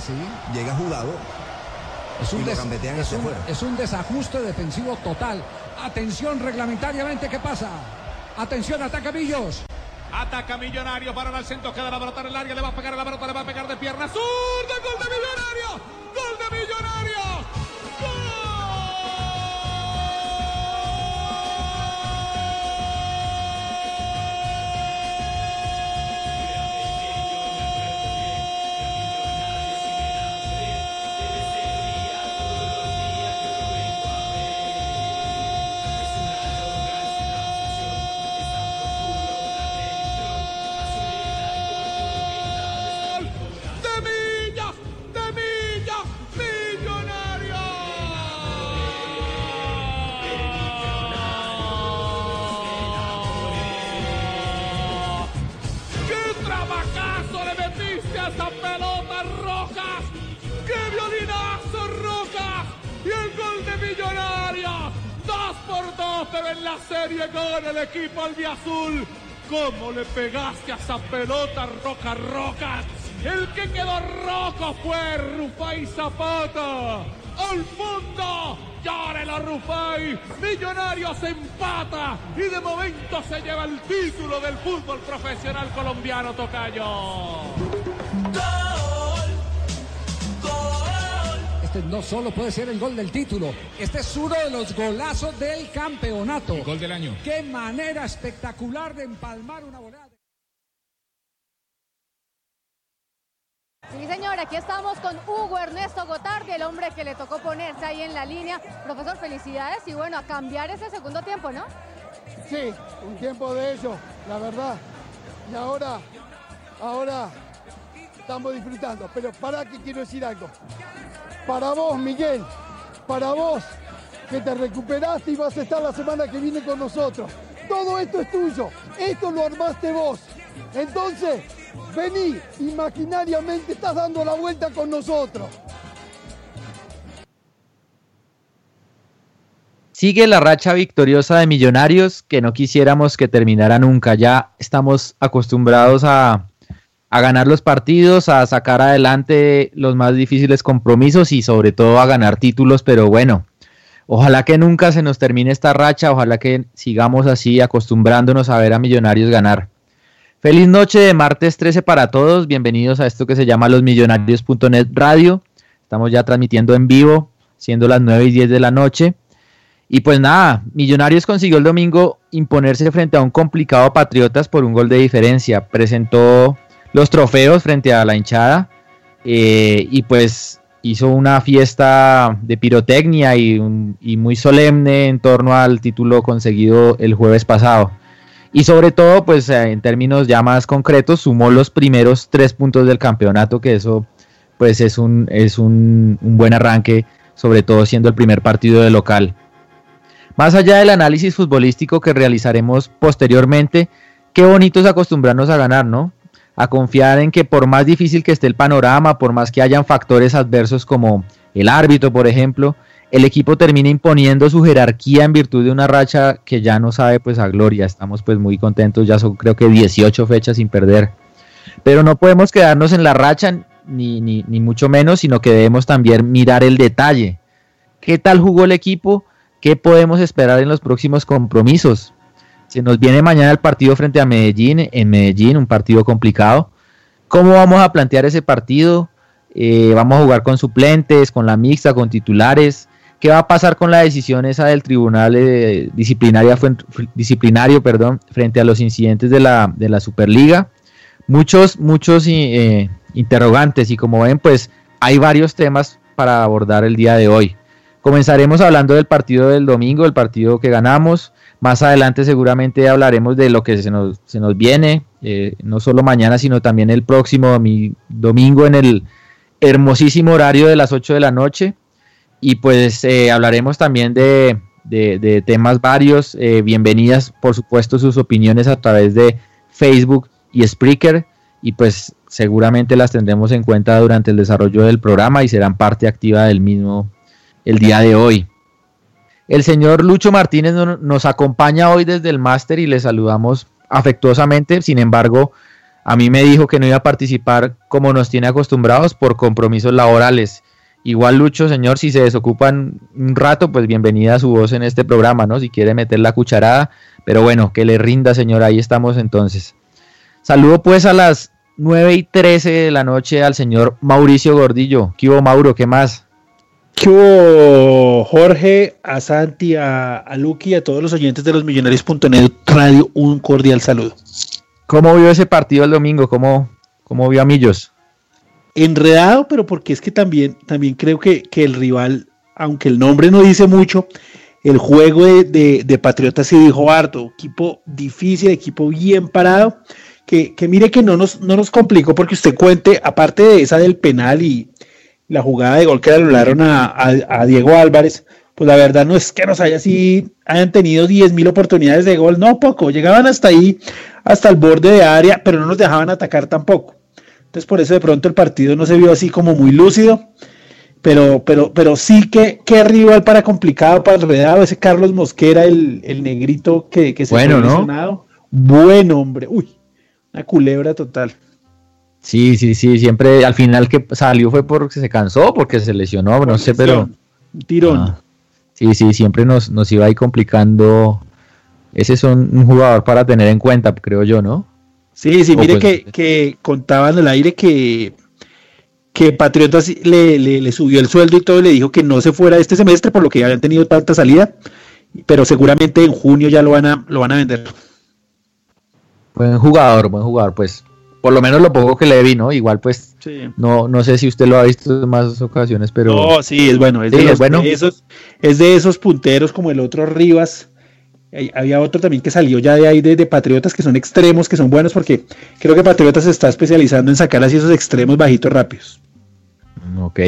Sí. Llega jugado. Es un, des- es, es desajuste defensivo total. Atención reglamentariamente, ¿qué pasa? Atención, ataca Millos. Ataca Millonario para el centro, queda la pelota en el área, le va a pegar a la pelota, le va a pegar de pierna zurda, gol de Millonario, gol de Millonario. Pegaste a esa pelota, Roca Rojas? El que quedó rojo fue Rufai Zapata. ¡Al fondo! ¡Llórelo, Rufai! Millonarios empata y de momento se lleva el título del fútbol profesional colombiano, Tocayo. Este no solo puede ser el gol del título, este es uno de los golazos del campeonato. Gol del año. Qué manera espectacular de empalmar una volada. Sí, señor, aquí estamos con Hugo Ernesto Gotardi, el hombre que le tocó ponerse ahí en la línea. Profesor, felicidades y bueno, a cambiar ese segundo tiempo, ¿no? Sí, un tiempo de ello, la verdad. Y ahora, ahora estamos disfrutando. Pero para que quiero decir algo. Para vos, Miguel, para vos, que te recuperaste y vas a estar la semana que viene con nosotros. Todo esto es tuyo. Esto lo armaste vos. Entonces, vení, imaginariamente estás dando la vuelta con nosotros. Sigue la racha victoriosa de Millonarios que no quisiéramos que terminara nunca. Ya estamos acostumbrados a, a ganar los partidos, a sacar adelante los más difíciles compromisos y sobre todo a ganar títulos, pero bueno, ojalá que nunca se nos termine esta racha, ojalá que sigamos así acostumbrándonos a ver a Millonarios ganar. Feliz noche de martes 13 para todos, bienvenidos a esto que se llama losmillonarios.net radio. Estamos ya transmitiendo en vivo, siendo las 9 y 10 de la noche. Y pues nada, Millonarios consiguió el domingo imponerse frente a un complicado Patriotas por un gol de diferencia. Presentó los trofeos frente a la hinchada eh, y pues hizo una fiesta de pirotecnia y, muy solemne en torno al título conseguido el jueves pasado. Y sobre todo, pues eh, en términos ya más concretos, sumó los primeros tres puntos del campeonato, que eso pues es un, es un, un buen arranque, sobre todo siendo el primer partido de local. Más allá del análisis futbolístico que realizaremos posteriormente, qué bonito es acostumbrarnos a ganar, ¿no? A confiar en que por más difícil que esté el panorama, por más que hayan factores adversos como el árbitro, por ejemplo, el equipo termina imponiendo su jerarquía en virtud de una racha que ya no sabe pues a gloria. Estamos pues muy contentos, ya son creo que 18 fechas sin perder. Pero no podemos quedarnos en la racha ni, ni, mucho menos, sino que debemos también mirar el detalle. ¿Qué tal jugó el equipo? ¿Qué podemos esperar en los próximos compromisos? Se nos viene mañana el partido frente a Medellín, en Medellín, un partido complicado. ¿Cómo vamos a plantear ese partido? Eh, ¿Vamos a jugar con suplentes, con la mixta, con titulares? ¿Qué va a pasar con la decisión esa del tribunal eh, disciplinario perdón, frente a los incidentes de la, de la Superliga? Muchos, muchos eh, interrogantes y como ven, pues hay varios temas para abordar el día de hoy. Comenzaremos hablando del partido del domingo, el partido que ganamos. Más adelante seguramente hablaremos de lo que se nos, se nos viene, eh, no solo mañana, sino también el próximo domingo en el hermosísimo horario de las 8 de la noche y pues eh, hablaremos también de, temas varios. Eh, bienvenidas, por supuesto, sus opiniones a través de Facebook y Spreaker y pues seguramente las tendremos en cuenta durante el desarrollo del programa y serán parte activa del mismo el día de hoy. El señor Lucho Martínez nos acompaña hoy desde el máster y le saludamos afectuosamente. Sin embargo, a mí me dijo que no iba a participar como nos tiene acostumbrados por compromisos laborales. Igual Lucho, señor, si se desocupan un rato, pues bienvenida a su voz en este programa, ¿no? Si quiere meter la cucharada, pero bueno, que le rinda, señor, ahí estamos entonces. Saludo pues a las 9 y 13 de la noche al señor Mauricio Gordillo. ¿Qué hubo, Mauro? ¿Qué más? ¿Qué hubo, Jorge, a Santi, a, a y a todos los oyentes de los Millonarios.net Radio? Un cordial saludo. ¿Cómo vio ese partido el domingo? ¿Cómo, cómo vio a Millos? Enredado, pero porque es que también, también creo que, el rival, aunque el nombre no dice mucho, el juego de, de, Patriotas sí dijo harto, equipo difícil, equipo bien parado, que, mire que no nos, no nos complicó porque usted cuente, aparte de esa del penal y la jugada de gol que le anularon a, Diego Álvarez, pues la verdad no es que nos haya así, hayan tenido 10.000 oportunidades de gol, no poco, llegaban hasta ahí, hasta el borde de área, pero no nos dejaban atacar tampoco. Entonces por eso de pronto el partido no se vio así como muy lúcido. Pero, pero, pero sí que, que rival para complicado, para enredado, ese Carlos Mosquera, el, negrito que, se bueno, ¿no? Buen hombre. Uy, una culebra total. Sí, sí, sí, siempre al final que salió fue porque se cansó, porque se lesionó, no sé, pero... Un tirón. Ah, sí, sí, siempre nos, nos iba ahí complicando. Ese es un jugador para tener en cuenta, creo yo, ¿no? Sí, sí, mire que, que contaban el aire que, que Patriotas le, le, subió el sueldo y todo y le dijo que no se fuera este semestre por lo que habían tenido tanta salida, pero seguramente en junio ya lo van a, lo van a vender. Buen jugador, buen jugador, pues por lo menos lo poco que le vi, ¿no? Igual pues no, no sé si usted lo ha visto en más ocasiones, pero... No, sí, es bueno, es, de, bueno. esos, es de esos punteros como el otro Rivas, había otro también que salió ya de ahí de, Patriotas que son extremos, que son buenos porque creo que Patriotas se está especializando en sacar así esos extremos bajitos rápidos. Ok.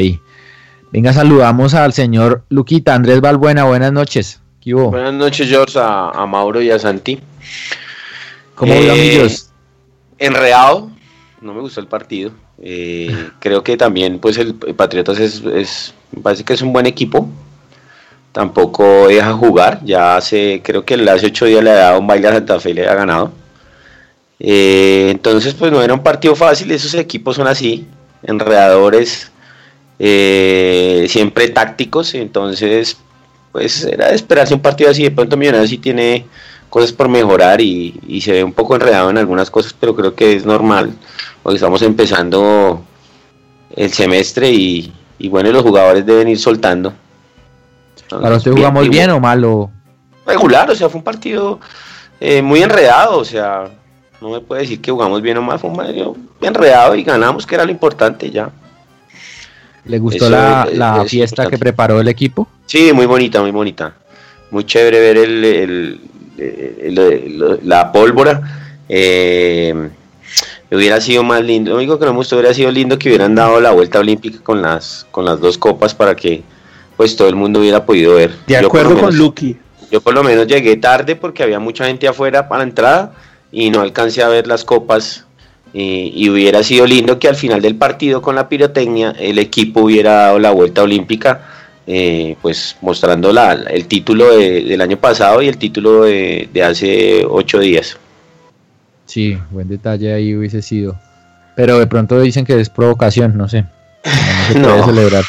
Venga, saludamos al señor Luquita Andrés Balbuena. Buenas noches. Buenas noches, George, a, Mauro y a Santi. ¿Cómo eh, Enreado. No me gustó el partido. Eh, creo que también, pues, el, Patriotas es, es, parece que es un buen equipo tampoco deja jugar. Ya hace, creo que hace ocho días le ha dado un baile a Santa Fe y le ha ganado. Eh, entonces, pues no era un partido fácil. Esos equipos son así, enredadores, eh, siempre tácticos. Entonces, pues era de esperarse un partido así. De pronto, Millonarios sí tiene cosas por mejorar y, se ve un poco enredado en algunas cosas, pero creo que es normal porque estamos empezando el semestre y, y bueno, los jugadores deben ir soltando. ¿Para usted jugamos bien, o malo? Regular, o sea, fue un partido eh, muy enredado, o sea, no me puede decir que jugamos bien o mal, fue un partido enredado y ganamos, que era lo importante ya. ¿Le gustó la, fiesta que preparó el equipo? Sí, muy bonita, muy bonita. Muy chévere ver el, la pólvora. Eh, hubiera sido más lindo. Lo único que no me gustó hubiera sido lindo que hubieran dado la vuelta olímpica con las, con las dos copas para que pues todo el mundo hubiera podido ver. De acuerdo con Lucky. Yo por lo menos llegué tarde porque había mucha gente afuera para la entrada y no alcancé a ver las copas. y hubiera sido lindo que al final del partido con la pirotecnia el equipo hubiera dado la vuelta olímpica, eh, pues mostrando la, el título del año pasado y el título de, hace ocho días. Sí, buen detalle ahí hubiese sido. Pero de pronto dicen que es provocación, no sé. No se puede celebrar.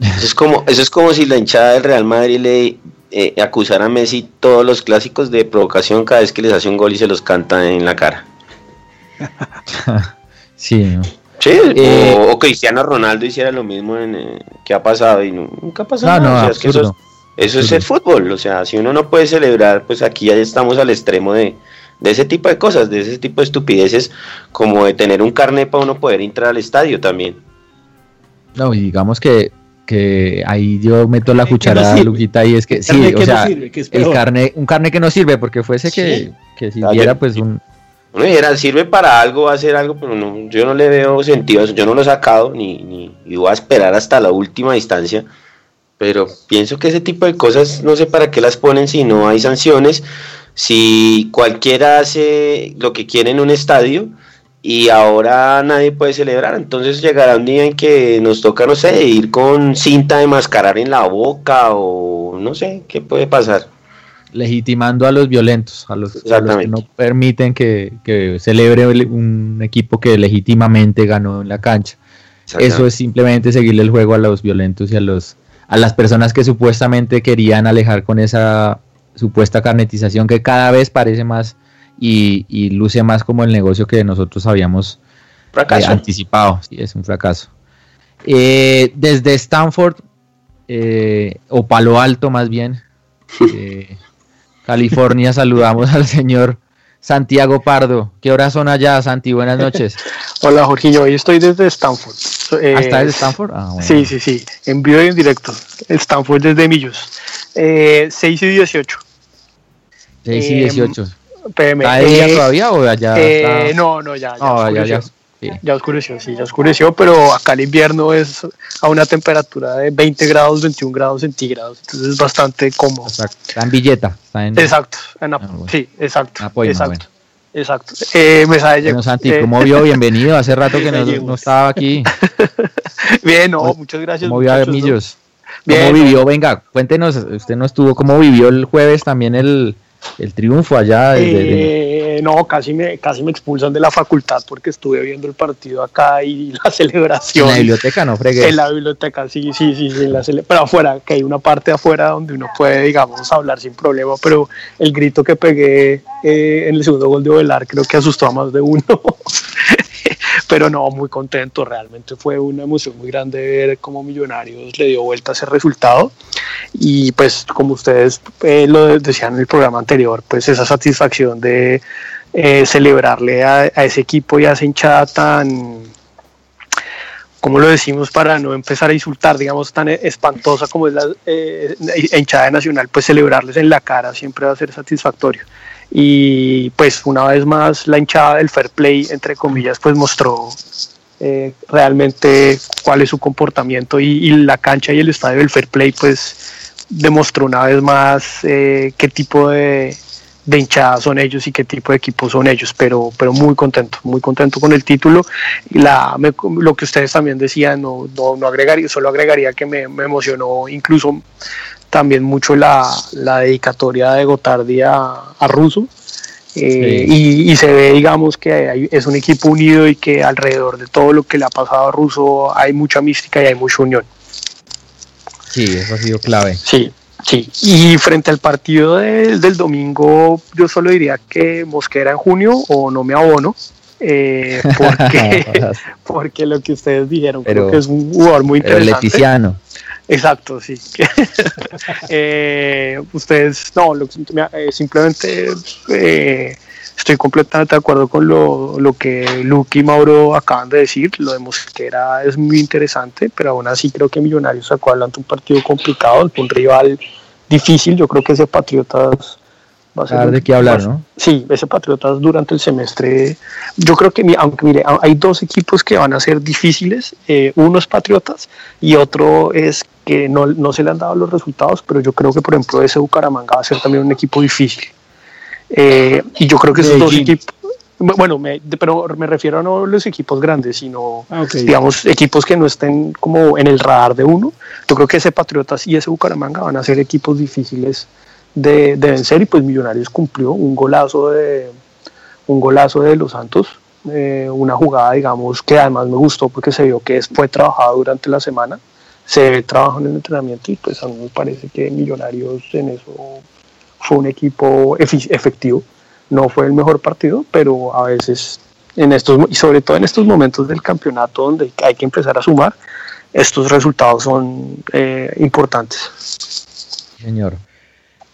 Eso es como, eso es como si la hinchada del Real Madrid le eh, acusara a Messi todos los clásicos de provocación cada vez que les hace un gol y se los canta en la cara. Sí, ¿no? Sí, Eh, o, o Cristiano Ronaldo hiciera lo mismo en, eh, que ha pasado y nu- nunca ha pasado No, no, o sea, es que eso, es, eso es el fútbol. O sea, si uno no puede celebrar, pues aquí ya estamos al extremo de, de ese tipo de cosas, de ese tipo de estupideces, como de tener un carnet para uno poder entrar al estadio también. No, y digamos que, que ahí yo meto la Que no. Luquita, y es que sí, o que no sea, sirve, que es el carne, un carne que no sirve, porque fuese que, que si Ah, diera yo- pues un... Uno dijera, sirve para algo, va a hacer algo, pero no, yo no le veo sentido a eso. Yo no lo he sacado ni, ni y voy a esperar hasta la última instancia. Pero pienso que ese tipo de cosas, no sé para qué las ponen si no hay sanciones. Si cualquiera hace lo que quiere en un estadio y ahora nadie puede celebrar, entonces llegará un día en que nos toca, no sé, ir con cinta de mascarar en la boca o no sé, ¿qué puede pasar? legitimando a los violentos, a los, a los que no permiten que, que celebre el- un equipo que legítimamente ganó en la cancha. Eso es simplemente seguirle el juego a los violentos y a los a las personas que supuestamente querían alejar con esa supuesta carnetización que cada vez parece más y, y luce más como el negocio que nosotros habíamos eh, anticipado. Sí, es un fracaso. Eh, desde Stanford, eh, o Palo Alto más bien, California, saludamos al señor Santiago Pardo. ¿Qué horas son allá, Santi? Buenas noches. Hola Jorginho, hoy estoy desde Stanford. ¿Hasta desde Stanford? Ah, bueno. Sí, sí, sí, en vivo y en directo. Stanford desde Millos. Eh, 6 y 18 6 y eh, 18. Pm. ¿Está de día Eh, todavía o ya eh? No, no, ya, ya No, ya, oscureció. ya. sí. Ya oscureció, sí, ya oscureció, pero acá el invierno es a una temperatura de 20 grados, 21 grados centígrados, entonces es bastante cómodo. Exacto. Está en. Está en... Exacto, en Ah, bueno. sí, exacto, Apoyo, exacto, bueno. exacto. Eh, mensaje Bueno. Santi, Eh, ¿cómo vio? Bienvenido. Hace rato que no, estaba aquí. Bien, no, muchas gracias. ¿Cómo vio a ¿Cómo vivió? Venga, cuéntenos, usted no estuvo, ¿cómo vivió el jueves también el, el triunfo allá? de- de- de- Eh, no, casi me, casi me expulsan de la facultad porque estuve viendo el partido acá y la en celebración. la biblioteca, no fregué. En la biblioteca, sí, sí, sí, sí, en la cele- pero afuera, que hay una parte afuera donde uno puede, digamos, hablar sin problema, pero el grito que pegué eh, en el segundo gol de Ovelar creo que asustó a más de uno. pero no, muy contento, realmente fue una emoción muy grande ver cómo Millonarios le dio vuelta a ese resultado y pues como ustedes eh, lo decían en el programa anterior, pues esa satisfacción de eh, celebrarle a, a ese equipo y a esa hinchada tan ¿cómo lo decimos para no empezar a insultar, digamos, tan espantosa como es la eh, hinchada de Nacional, pues celebrarles en la cara siempre va a ser satisfactorio. Y pues una vez más la hinchada del fair play, entre comillas, pues mostró eh, realmente cuál es su comportamiento y, y la cancha y el estadio del fair play pues demostró una vez más eh, qué tipo de, de hinchada son ellos y qué tipo de equipo son ellos, pero, pero muy contento, muy contento con el título. La, me- lo que ustedes también decían, no, no, no agregaría, solo agregaría que me, me emocionó incluso también mucho la, la dedicatoria de Gotardi a, a Russo. Eh, y, y se ve, digamos, que hay- es un equipo unido y que alrededor de todo lo que le ha pasado a Russo hay mucha mística y hay mucha unión. Sí, eso ha sido clave. Sí, sí. Y frente al partido de- del domingo, yo solo diría que Mosquera en junio o no me abono. eh, porque, porque lo que ustedes dijeron, creo Pero- que es un jugador muy Pero interesante. Leticiano. Exacto, sí. Eh, ustedes, no, lo eh, simplemente eh, estoy completamente de acuerdo con lo, lo que Luke y Mauro acaban de decir. Lo de Mosquera es muy interesante, pero aún así creo que Millonarios sacó adelante un partido complicado, un rival difícil. Yo creo que ese Patriotas va a ser. Dar de qué hablar, ¿no? Sí, ese Patriotas durante el semestre, yo creo que, aunque mire, hay dos equipos que van a ser difíciles, eh, uno es Patriotas y otro es que no, no se le han dado los resultados, pero yo creo que, por ejemplo, ese Bucaramanga va a ser también un equipo difícil. Eh, y yo creo que esos dos Medellín. equipos, bueno, me- pero me refiero a no los equipos grandes, sino Ah, ok. digamos, equipos que no estén como en el radar de uno. Yo creo que ese Patriotas y ese Bucaramanga van a ser equipos difíciles de, de vencer y pues Millonarios cumplió un golazo de un golazo de los Santos, eh, una jugada digamos que además me gustó porque se vio que fue trabajado durante la semana, se ve trabajo en el entrenamiento y pues a mí me parece que Millonarios en eso fue un equipo efectivo. No fue el mejor partido, pero a veces en estos, y sobre todo en estos momentos del campeonato donde hay que empezar a sumar, estos resultados son eh, importantes. Señor.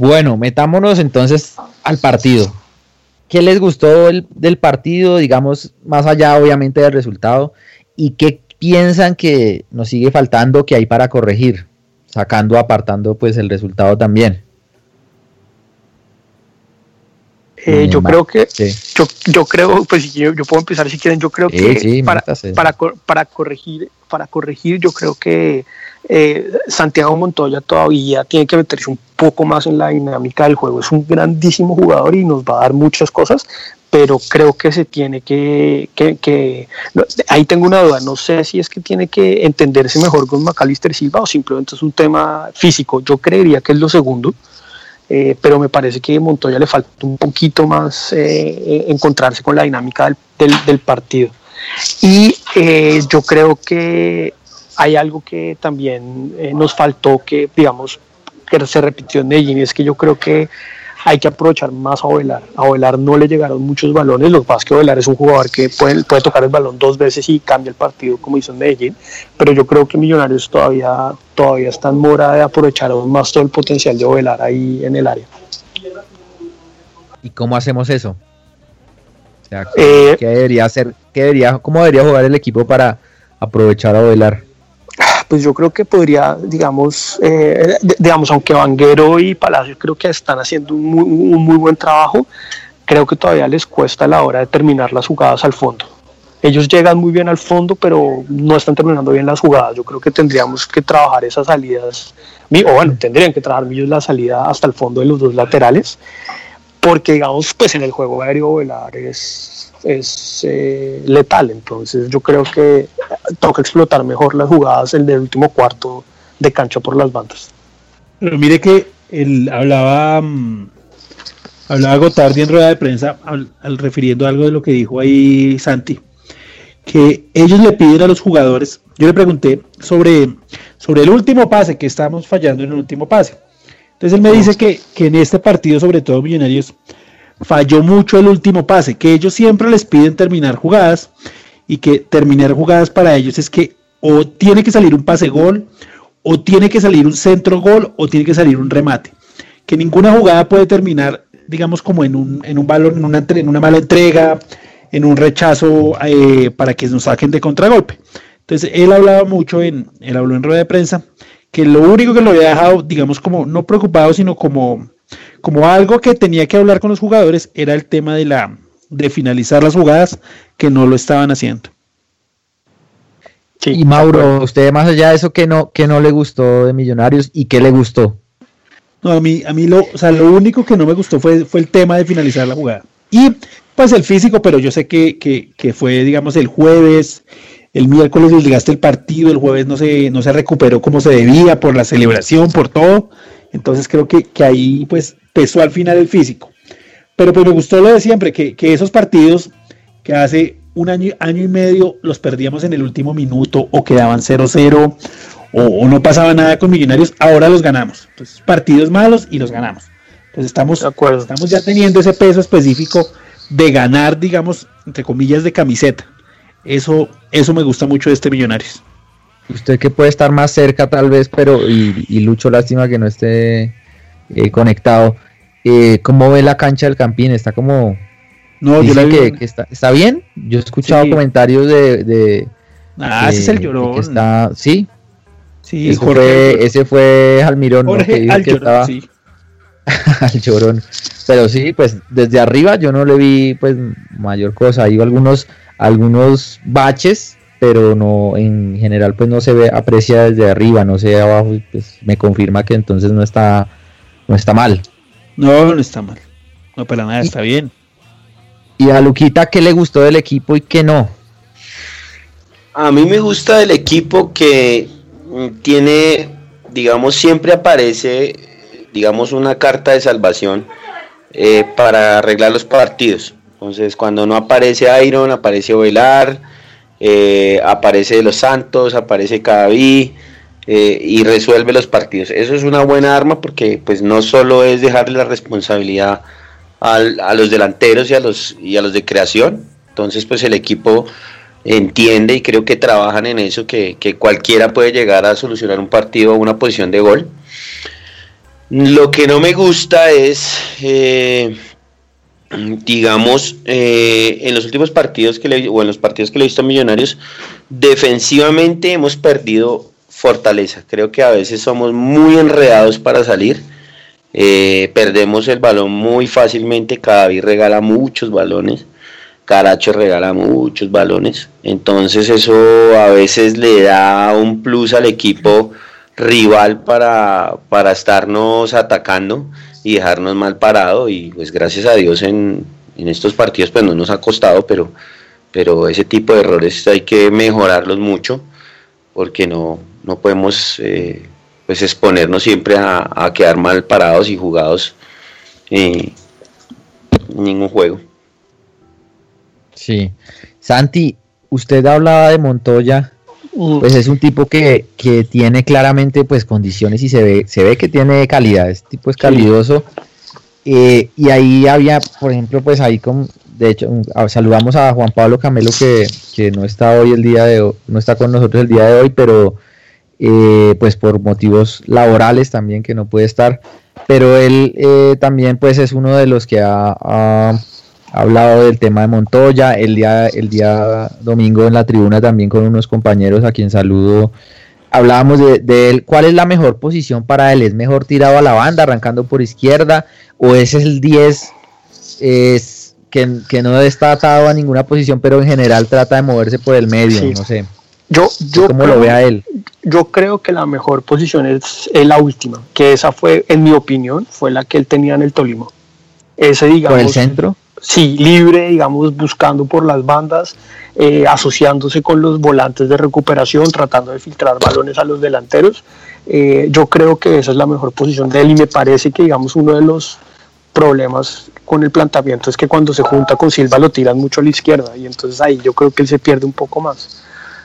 Bueno, metámonos entonces al partido. ¿Qué les gustó del partido, digamos, más allá obviamente del resultado? ¿Y qué piensan que nos sigue faltando, que hay para corregir? Sacando, apartando pues el resultado también. Eh, yo creo que, yo, yo, creo, pues yo, yo, puedo empezar si quieren, yo creo que para, para, para, corregir, para corregir, yo creo que eh, Santiago Montoya todavía tiene que meterse un poco más en la dinámica del juego. Es un grandísimo jugador y nos va a dar muchas cosas, pero creo que se tiene que, ahí tengo una duda, no sé si es que tiene que entenderse mejor con Macalister Silva o simplemente es un tema físico. Yo creería que es lo segundo eh, pero me parece que a Montoya le falta un poquito más eh, encontrarse con la dinámica del, partido. Y yo creo que hay algo que también nos faltó, que digamos, que se repitió en Medellín, y es que yo creo que hay que aprovechar más a Ovelar. A Ovelar no le llegaron muchos balones, lo que pasa es que Ovelar es un jugador que puede, puede tocar el balón dos veces y cambia el partido como hizo en Medellín, pero yo creo que Millonarios todavía, todavía está en mora de aprovechar aún más todo el potencial de Ovelar ahí en el área. ¿Y cómo hacemos eso? ¿qué, eh, debería hacer? ¿qué debería, ¿Cómo debería jugar el equipo para aprovechar a Ovelar? Pues yo creo que podría, digamos, eh, digamos, aunque Vanguero y Palacios creo que están haciendo un muy, buen trabajo, creo que todavía les cuesta la hora de terminar las jugadas al fondo. Ellos llegan muy bien al fondo, pero no están terminando bien las jugadas. Yo creo que tendríamos que trabajar esas salidas, o bueno, tendrían que trabajar ellos la salida hasta el fondo de los dos laterales, porque digamos, pues en el juego aéreo Velar es es eh, letal. Entonces yo creo que toca explotar mejor las jugadas el del último cuarto de cancha por las bandas. Pero mire que él hablaba, mm, hablaba Gotardi en rueda de prensa, al, refiriendo algo de lo que dijo ahí Santi, que ellos le piden a los jugadores, yo le pregunté sobre, sobre el último pase, que estamos fallando en el último pase. Entonces él me dice que, que en este partido, sobre todo Millonarios, falló mucho el último pase, que ellos siempre les piden terminar jugadas y que terminar jugadas para ellos es que o tiene que salir un pase gol, o tiene que salir un centro gol, o tiene que salir un remate. Que ninguna jugada puede terminar, digamos, como en un, en un balón, en una, en una mala entrega, en un rechazo eh, para que nos saquen de contragolpe. Entonces, él hablaba mucho, en, él habló en rueda de prensa, que lo único que lo había dejado, digamos, como no preocupado, sino como como algo que tenía que hablar con los jugadores era el tema de la de finalizar las jugadas que no lo estaban haciendo. y Mauro, usted más allá de eso que no que no le gustó de Millonarios y qué le gustó. No, a mí a mí lo, o sea, lo único que no me gustó fue, fue el tema de finalizar la jugada. Y pues el físico, pero yo sé que, que, fue digamos el jueves, el miércoles desgaste el partido, el jueves no se, no se recuperó como se debía por la celebración, por todo. Entonces creo que, que ahí pues pesó al final el físico. Pero pues me gustó lo de siempre, que, esos partidos que hace un año, año y medio los perdíamos en el último minuto o quedaban 0-0 o, no pasaba nada con Millonarios, ahora los ganamos. Entonces, partidos malos y los ganamos. Entonces estamos, estamos ya teniendo ese peso específico de ganar, digamos, entre comillas, de camiseta. Eso, eso me gusta mucho de este Millonarios. Usted que puede estar más cerca tal vez, pero y, y Lucho lástima que no esté eh, conectado. Eh, ¿Cómo ve la cancha del Campín? Está como... No, yo que, está, está, bien. Yo he escuchado comentarios de... ah, ese es el llorón. Está, sí. Sí, ese, fue, ese fue Almirón. que al llorón, sí. al llorón. Pero sí, pues desde arriba yo no le vi pues mayor cosa. Hay algunos, algunos baches, pero no en general pues no se ve, aprecia desde arriba, no sé abajo, pues me confirma que entonces no está no está mal. No, no está mal. No, para nada, está bien. ¿Y a Luquita qué le gustó del equipo y qué no? A mí me gusta del equipo que mm, tiene, digamos, siempre aparece, digamos, una carta de salvación eh, para arreglar los partidos. Entonces, cuando no aparece Iron, aparece Ovelar, eh, aparece Los Santos, aparece Cadaví, eh, y resuelve los partidos. Eso es una buena arma porque pues no solo es dejarle la responsabilidad a los delanteros y a los, y a los de creación, Entonces, pues el equipo entiende y creo que trabajan en eso, que, cualquiera puede llegar a solucionar un partido o una posición de gol. Lo que no me gusta es, eh, digamos, eh, en los últimos partidos que le, o en los partidos que le he visto a Millonarios, defensivamente hemos perdido fortaleza. Creo que a veces somos muy enredados para salir. Eh, perdemos el balón muy fácilmente. Cada vez regala muchos balones. Caracho regala muchos balones. Entonces eso a veces le da un plus al equipo rival para, para estarnos atacando y dejarnos mal parado. Y pues gracias a Dios en, estos partidos pues no nos ha costado, pero, pero ese tipo de errores hay que mejorarlos mucho porque no, no podemos eh, pues exponernos siempre a, quedar mal parados y jugados en ningún juego. Sí. Santi, usted hablaba de Montoya, pues es un tipo que, tiene claramente pues condiciones y se ve, se ve que tiene calidad, este tipo es calidoso. Eh, y ahí había, por ejemplo, pues ahí con, de hecho, saludamos a Juan Pablo Camelo que, no está hoy el día de no está con nosotros el día de hoy, pero eh, pues por motivos laborales también que no puede estar. Pero él eh, también pues es uno de los que ha hablado del tema de Montoya, el día, el día domingo en la tribuna también con unos compañeros a quien saludo. Hablábamos de, él, ¿cuál es la mejor posición para él? ¿Es mejor tirado a la banda, arrancando por izquierda? ¿O ese es el 10 es, que, no está atado a ninguna posición, pero en general trata de moverse por el medio? No sé. Yo, yo ¿Cómo lo ve a él? Yo creo que la mejor posición es, la última, que esa fue, en mi opinión, fue la que él tenía en el Tolima. Ese, digamos. ¿Por el centro? Sí, libre, digamos, buscando por las bandas, eh, asociándose con los volantes de recuperación, tratando de filtrar balones a los delanteros. Eh, yo creo que esa es la mejor posición de él y me parece que, digamos, uno de los problemas con el planteamiento es que cuando se junta con Silva lo tiran mucho a la izquierda y entonces ahí yo creo que él se pierde un poco más.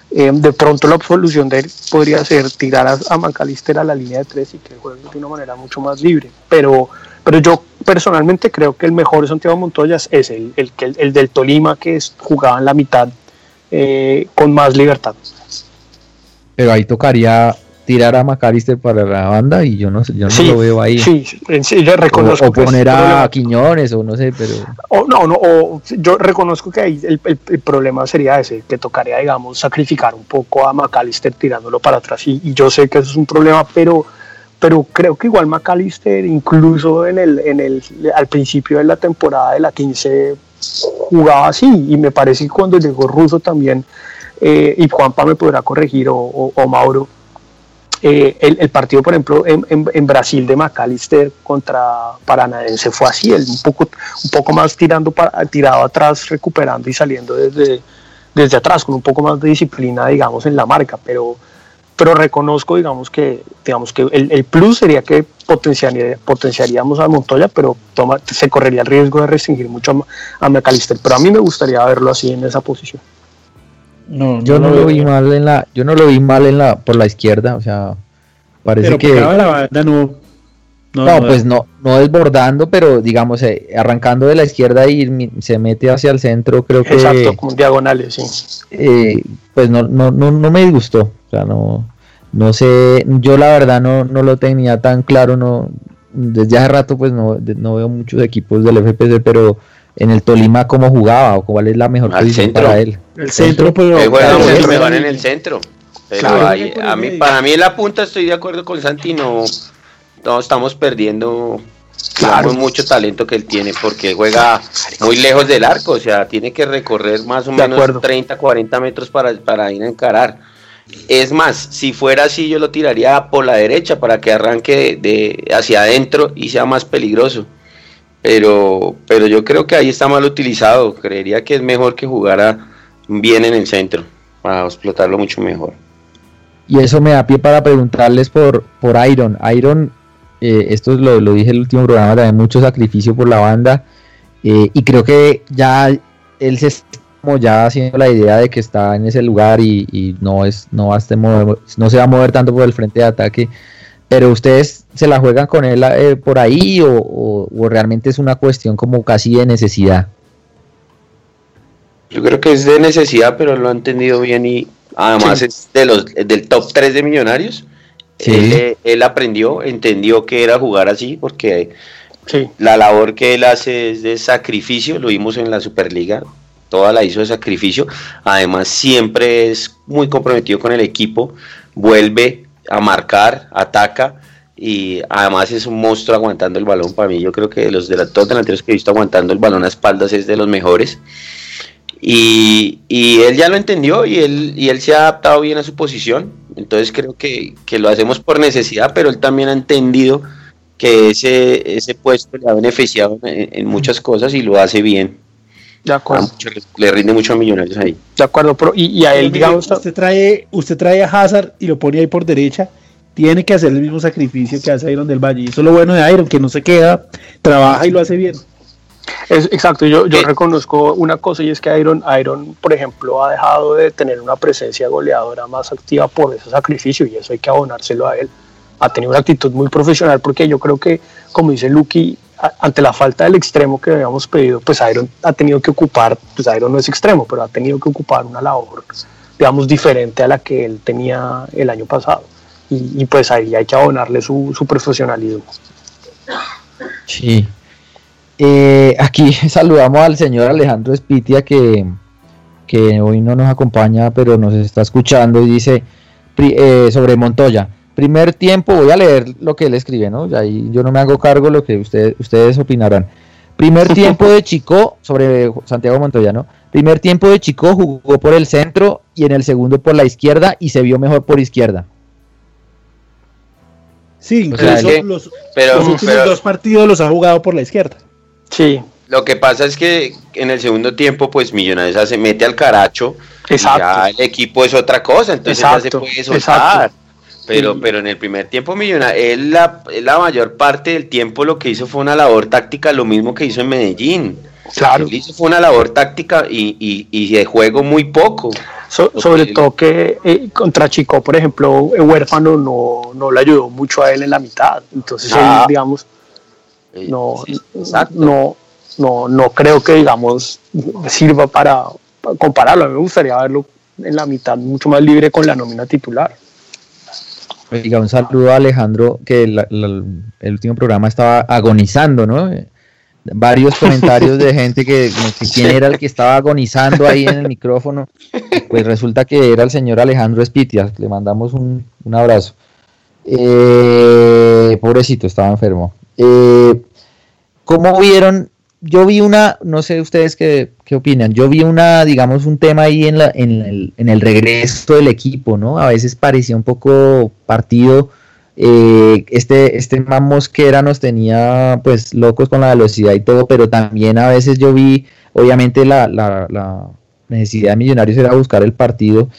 Eh, de pronto la solución de él podría ser tirar a, a a la línea de tres y que juegue de una manera mucho más libre, pero pero yo personalmente creo que el mejor de Santiago Montoya es el, el, el del Tolima, que es, jugaba en la mitad eh, con más libertad. Pero ahí tocaría tirar a Macalister para la banda y yo no yo no lo veo ahí. Sí, sí yo reconozco. O, poner a Quiñones o no sé, pero. O, no, no, yo reconozco que ahí el, el, problema sería ese, que tocaría, digamos, sacrificar un poco a Macalister tirándolo para atrás. Y, y, yo sé que eso es un problema, pero pero creo que igual McAllister, incluso en el, en el, al principio de la temporada de la 15, jugaba así, y me parece que cuando llegó Russo también, eh, y Juanpa me podrá corregir, o, Mauro, eh, el, partido, por ejemplo, en, en, Brasil de McAllister contra Paranaense fue así, él un poco, un poco más tirando para, tirado atrás, recuperando y saliendo desde, desde atrás, con un poco más de disciplina, digamos, en la marca, pero pero reconozco, digamos que, digamos que el, plus sería que potenciaría, potenciaríamos a Montoya, pero toma, se correría el riesgo de restringir mucho a, a McAllister. Pero a mí me gustaría verlo así en esa posición. No, yo no, lo vi mal en la, yo no lo vi mal en la, por la izquierda, o sea, parece que. La no, no, pues no, no desbordando, pero digamos, eh, arrancando de la izquierda y se mete hacia el centro, creo que. Exacto, como diagonales, sí. Eh, pues no, no, no, no me disgustó. O sea, no, no sé, yo la verdad no, no lo tenía tan claro, no, desde hace rato pues no, no veo muchos equipos del FPC, pero en el Tolima cómo jugaba o cuál es la mejor posición para él. El centro, pero él juega mucho mejor en el centro. Pero a mí, para mí en la punta estoy de acuerdo con Santi, no, estamos perdiendo claro. mucho talento que él tiene porque juega muy lejos del arco, o sea, tiene que recorrer más o menos 30, 40 metros para, para ir a encarar. Es más, si fuera así, yo lo tiraría por la derecha para que arranque de, hacia adentro y sea más peligroso. Pero, pero yo creo que ahí está mal utilizado. Creería que es mejor que jugara bien en el centro para explotarlo mucho mejor. Y eso me da pie para preguntarles por, por Iron. Iron, eh, esto lo, lo dije el último programa, también mucho sacrificio por la banda. Eh, y creo que ya él se como ya haciendo la idea de que está en ese lugar y, no es no va a no se va a mover tanto por el frente de ataque pero ustedes se la juegan con él eh, por ahí o, realmente es una cuestión como casi de necesidad Yo creo que es de necesidad, pero lo ha entendido bien y además es de los del top 3 de millonarios. Él, él, aprendió, entendió que era jugar así, porque la labor que él hace es de sacrificio, lo vimos en la Superliga, toda la hizo de sacrificio. Además, siempre es muy comprometido con el equipo, vuelve a marcar, ataca y además es un monstruo aguantando el balón. Para mí, yo creo que de los de todos delanteros que he visto aguantando el balón a espaldas es de los mejores. Y, él ya lo entendió y él, y él se ha adaptado bien a su posición. Entonces creo que, lo hacemos por necesidad, pero él también ha entendido que ese, ese puesto le ha beneficiado en, muchas cosas y lo hace bien. De acuerdo. le rinde mucho a Millonarios ahí. De acuerdo, pero y, a él, digamos. Usted trae, usted trae a Hazard y lo pone ahí por derecha. Tiene que hacer el mismo sacrificio que hace Iron del Valle. Y eso es lo bueno de Iron, que no se queda, trabaja y lo hace bien. Es, exacto, yo, yo reconozco una cosa y es que Iron, Iron, por ejemplo, ha dejado de tener una presencia goleadora más activa por ese sacrificio y eso hay que abonárselo a él. Ha tenido una actitud muy profesional porque yo creo que, como dice Lucky, ante la falta del extremo que habíamos pedido, pues Iron ha tenido que ocupar, pues Iron no es extremo, pero ha tenido que ocupar una labor, digamos, diferente a la que él tenía el año pasado. Y, pues ahí hay que abonarle su, profesionalismo. Sí, eh, aquí saludamos al señor Alejandro Espitia que, que, hoy no nos acompaña, pero nos está escuchando y dice eh, sobre Montoya. Primer tiempo, voy a leer lo que él escribe, ¿no? Ahí yo no me hago cargo lo que ustedes ustedes opinarán. Primer tiempo de Chico, sobre Santiago Montoya, ¿no? Primer tiempo de Chico jugó por el centro y en el segundo por la izquierda y se vio mejor por izquierda. Sí, los, pero, los últimos dos partidos los ha jugado por la izquierda. Sí. Lo que pasa es que en el segundo tiempo, pues Millonarios se mete al caracho. Exacto. Y ya el equipo es otra cosa, entonces ya se puede soltar. Pero, pero en el primer tiempo Millonarios, él la, la mayor parte del tiempo lo que hizo fue una labor táctica, lo mismo que hizo en Medellín. Claro. Él hizo fue una labor táctica y, y, y de juego muy poco. sobre todo que eh, contra Chico, por ejemplo, el huérfano no, no le ayudó mucho a él en la mitad. Entonces, ah. digamos, no, no, no, no creo que, digamos, sirva para, compararlo. A mí me gustaría verlo en la mitad mucho más libre con la nómina titular. Oiga, un saludo a Alejandro, que el último programa estaba agonizando, ¿no? Varios comentarios de gente que, quién era el que estaba agonizando ahí en el micrófono. Pues resulta que era el señor Alejandro Espitia. Le mandamos un, abrazo. Eh, pobrecito, estaba enfermo. Eh, ¿Cómo vieron? Yo vi una, no sé ustedes qué, qué, opinan, yo vi una, digamos, un tema ahí en, la, en, el, en el regreso del equipo, ¿no? A veces parecía un poco partido. Eh, este, este man Mosquera nos tenía pues locos con la velocidad y todo, pero también a veces yo vi, obviamente la, la, la necesidad de Millonarios era buscar el partido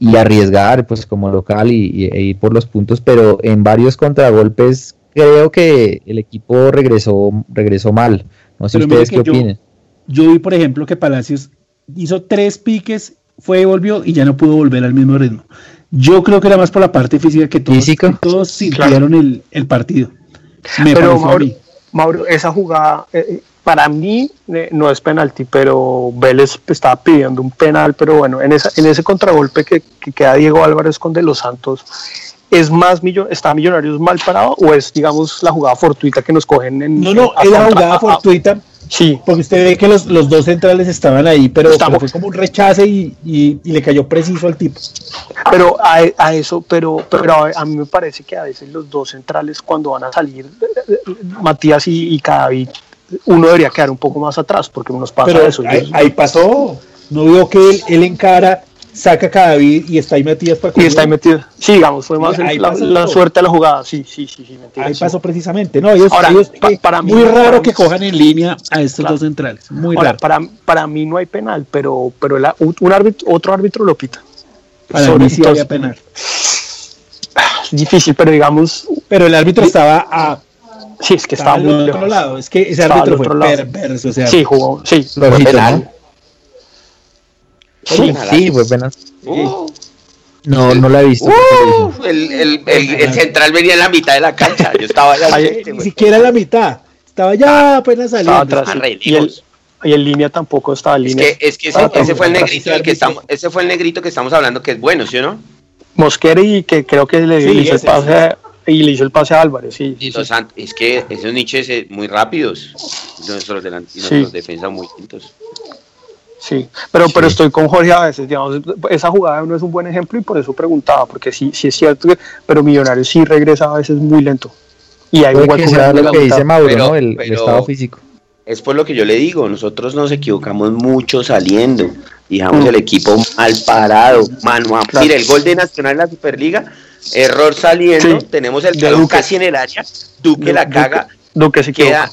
y arriesgar pues como local y, e ir por los puntos, pero en varios contragolpes creo que el equipo regresó, regresó mal. No sé ustedes qué opinan. Yo vi, por ejemplo, que Palacios hizo tres piques, fue y volvió y ya no pudo volver al mismo ritmo. Yo creo que era más por la parte física que todos, todos sintieron el, partido. pero Mauro, esa jugada, eh, eh, para mí eh, no es penalti, pero Vélez estaba pidiendo un penal, pero bueno, en, esa, en ese contragolpe que, que queda Diego Álvarez con De Los Santos, ¿es más está Millonarios mal parado o es, digamos, la jugada fortuita que nos cogen en. No, no, es la jugada fortuita. sí. Porque usted ve que los, dos centrales estaban ahí, pero, fue como un rechace y, le cayó preciso al tipo. Pero a, eso, pero, pero a, mí me parece que a veces los dos centrales, cuando van a salir, Matías y, y Cadavid, uno debería quedar un poco más atrás, porque nos pasa eso. Ahí, pasó. No vio que él, él encara saca cada vez y está ahí metido Y está ahí metido. Sí, digamos, fue más la, suerte de la jugada. Sí, sí, sí, sí Ahí pasó precisamente. No, ellos, Ahora, eh, para mí, muy raro que cojan en línea a estos dos centrales. Muy raro. Para, para mí no hay penal, pero, pero un árbitro, otro árbitro lo pita. Para mí sí había penal. Difícil, pero digamos. Pero el árbitro estaba a. Sí, es que estaba, muy al otro lado. Es que ese árbitro fue perverso. O sea, sí, jugó. Sí, lo penal. Sí, sí, pues apenas. No, no la he visto. el, el, el, central venía en la mitad de la cancha. Yo estaba allá. ni siquiera en la mitad. Estaba ya apenas saliendo. Y el, y en línea tampoco estaba en Es línea. que, es que ese, Ah, ese fue el negrito del que estamos, ese fue el negrito que estamos hablando que es bueno, ¿sí o no? Mosquera y que creo que le, Sí, le hizo el pase a- y le hizo el pase a Álvarez, sí. Y sí, los sí. ant- es que esos niches eh, muy rápidos, nuestros, delan- y Sí. nuestros defensas muy lentos. Sí, pero, pero estoy con Jorge a veces, digamos, esa jugada no es un buen ejemplo y por eso preguntaba, porque sí, sí es cierto, que, pero Millonarios sí regresa a veces muy lento. Y hay un hueco lo que dice Mauro, Pero- ¿no? El, estado físico. Es por lo que yo le digo, nosotros nos equivocamos mucho saliendo dejamos Mm. el equipo mal parado, mano a Claro. Mira, el gol de Nacional en la Superliga, error saliendo, Sí, tenemos el balón Duque. casi en el área, Duque la caga, Duque se queda,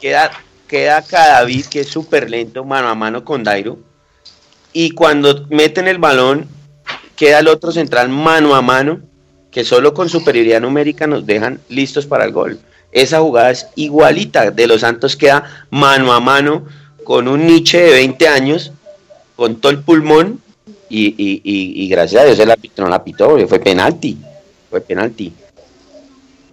queda, queda Cadavid, que es súper lento, mano a mano con Dairo, y cuando meten el balón, queda el otro central mano a mano, que solo con superioridad numérica nos dejan listos para el gol. Esa jugada es igualita, de los Santos queda mano a mano, con un Nietzsche de 20 años, con todo el pulmón, y, y, y, y gracias a Dios el árbitro no la pitó, fue penalti, fue penalti.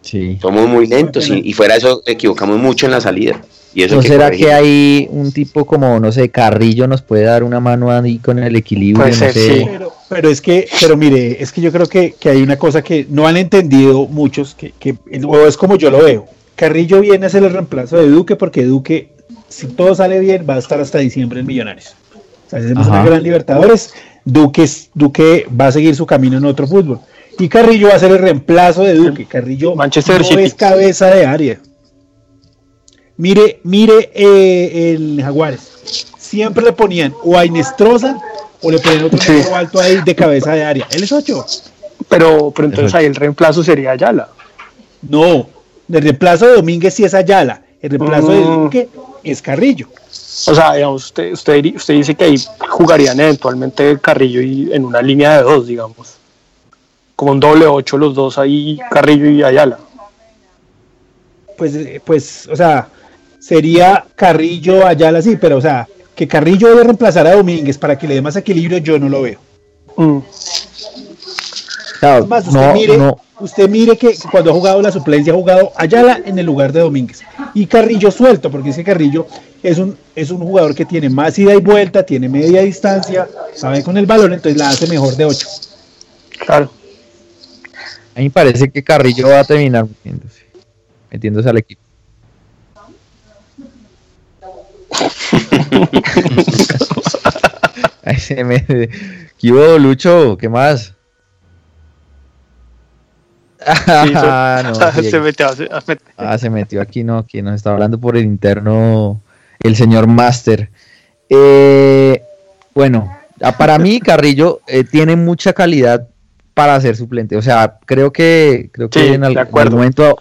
Sí. Somos muy lentos y, y fuera de eso equivocamos mucho en la salida. Y eso ¿No que será corregir. que hay un tipo como, no sé, Carrillo nos puede dar una mano ahí con el equilibrio? Puede no ser, sé. sí. Pero, pero es que, pero mire, es que yo creo que, que hay una cosa que no han entendido muchos, que, que o es como yo lo veo. Carrillo viene a ser el reemplazo de Duque porque Duque, si todo sale bien, va a estar hasta diciembre en Millonarios. O sea, si hacemos Ajá. una gran Libertadores, Duque, es- Duque va a seguir su camino en otro fútbol. Y Carrillo va a ser el reemplazo de Duque. Carrillo Manchester no City. es cabeza de área. Mire, mire eh, el Jaguares. Siempre le ponían o a Inestrosa o le ponían otro Sí. alto ahí de cabeza de área. Él es 8. Pero, pero entonces ahí el reemplazo sería Ayala. No, el reemplazo de Domínguez sí es Ayala. El reemplazo de Mm. Duque es Carrillo. O sea, digamos, usted, usted, usted dice que ahí jugarían eventualmente Carrillo y en una línea de dos, digamos. Como un doble ocho los dos ahí, Carrillo y Ayala. Pues, eh, pues, o sea, sería Carrillo, Ayala, sí, pero o sea, que Carrillo debe reemplazar a Domínguez para que le dé más equilibrio, yo no lo veo. Mm. Claro, Es más, usted, no, mire, no, usted mire que cuando ha jugado la suplencia ha jugado Ayala en el lugar de Domínguez y Carrillo suelto, porque es que Carrillo es un, es un jugador que tiene más ida y vuelta, tiene media distancia, sabe con el balón, entonces la hace mejor de 8. Claro. a mí me parece que Carrillo va a terminar metiéndose, metiéndose al equipo. Ahí se me... ¿Qué hubo, Lucho? ¿Qué más? Ah, no, sí, se metió, se- a met- Ah, se metió aquí, no, que nos está hablando por el interno el señor Master. Eh, bueno, ah, para mí Carrillo eh, tiene mucha calidad para ser suplente. O sea, creo que creo que Sí, en, algún momento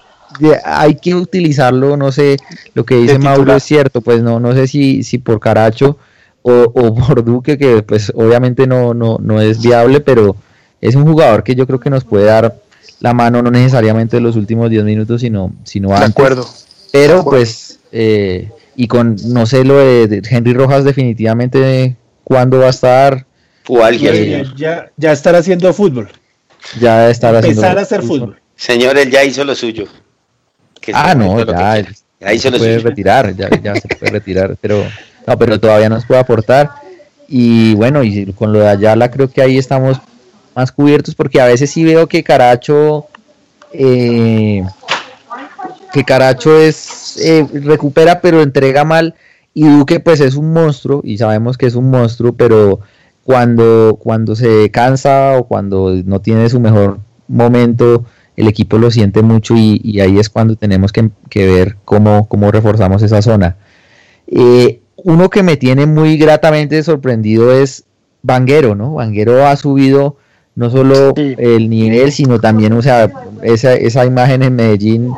hay que utilizarlo. No sé, lo que dice Mauro es cierto. Pues no, no sé si, si por Caracho o, o por Duque, que pues obviamente no, no, no es viable, pero es un jugador que yo creo que nos puede dar la mano, no necesariamente en los últimos 10 minutos, sino, sino De antes. acuerdo. Pero acuerdo. pues, eh, y con, no sé, lo de, de Henry Rojas definitivamente cuándo va a estar, O alguien, Eh, señor. Ya, ya estar haciendo fútbol, ya estar haciendo... empezar a hacer fútbol. Señor, él ya hizo lo suyo. Que Ah, no, que ya, hizo se puede suyo. retirar, ya, ya se puede retirar, pero, no, pero todavía nos puede aportar. Y bueno, y con lo de Ayala creo que ahí estamos más cubiertos porque a veces sí veo que Caracho, eh, que Caracho es, eh, recupera pero entrega mal y Duque pues es un monstruo y sabemos que es un monstruo, pero cuando, cuando se cansa o cuando no tiene su mejor momento, el equipo lo siente mucho y, y ahí es cuando tenemos que, que ver cómo, cómo reforzamos esa zona. Eh, uno que me tiene muy gratamente sorprendido es Vanguero, ¿no? Vanguero ha subido no solo Sí. el nivel, sino también, o sea, esa, esa imagen en Medellín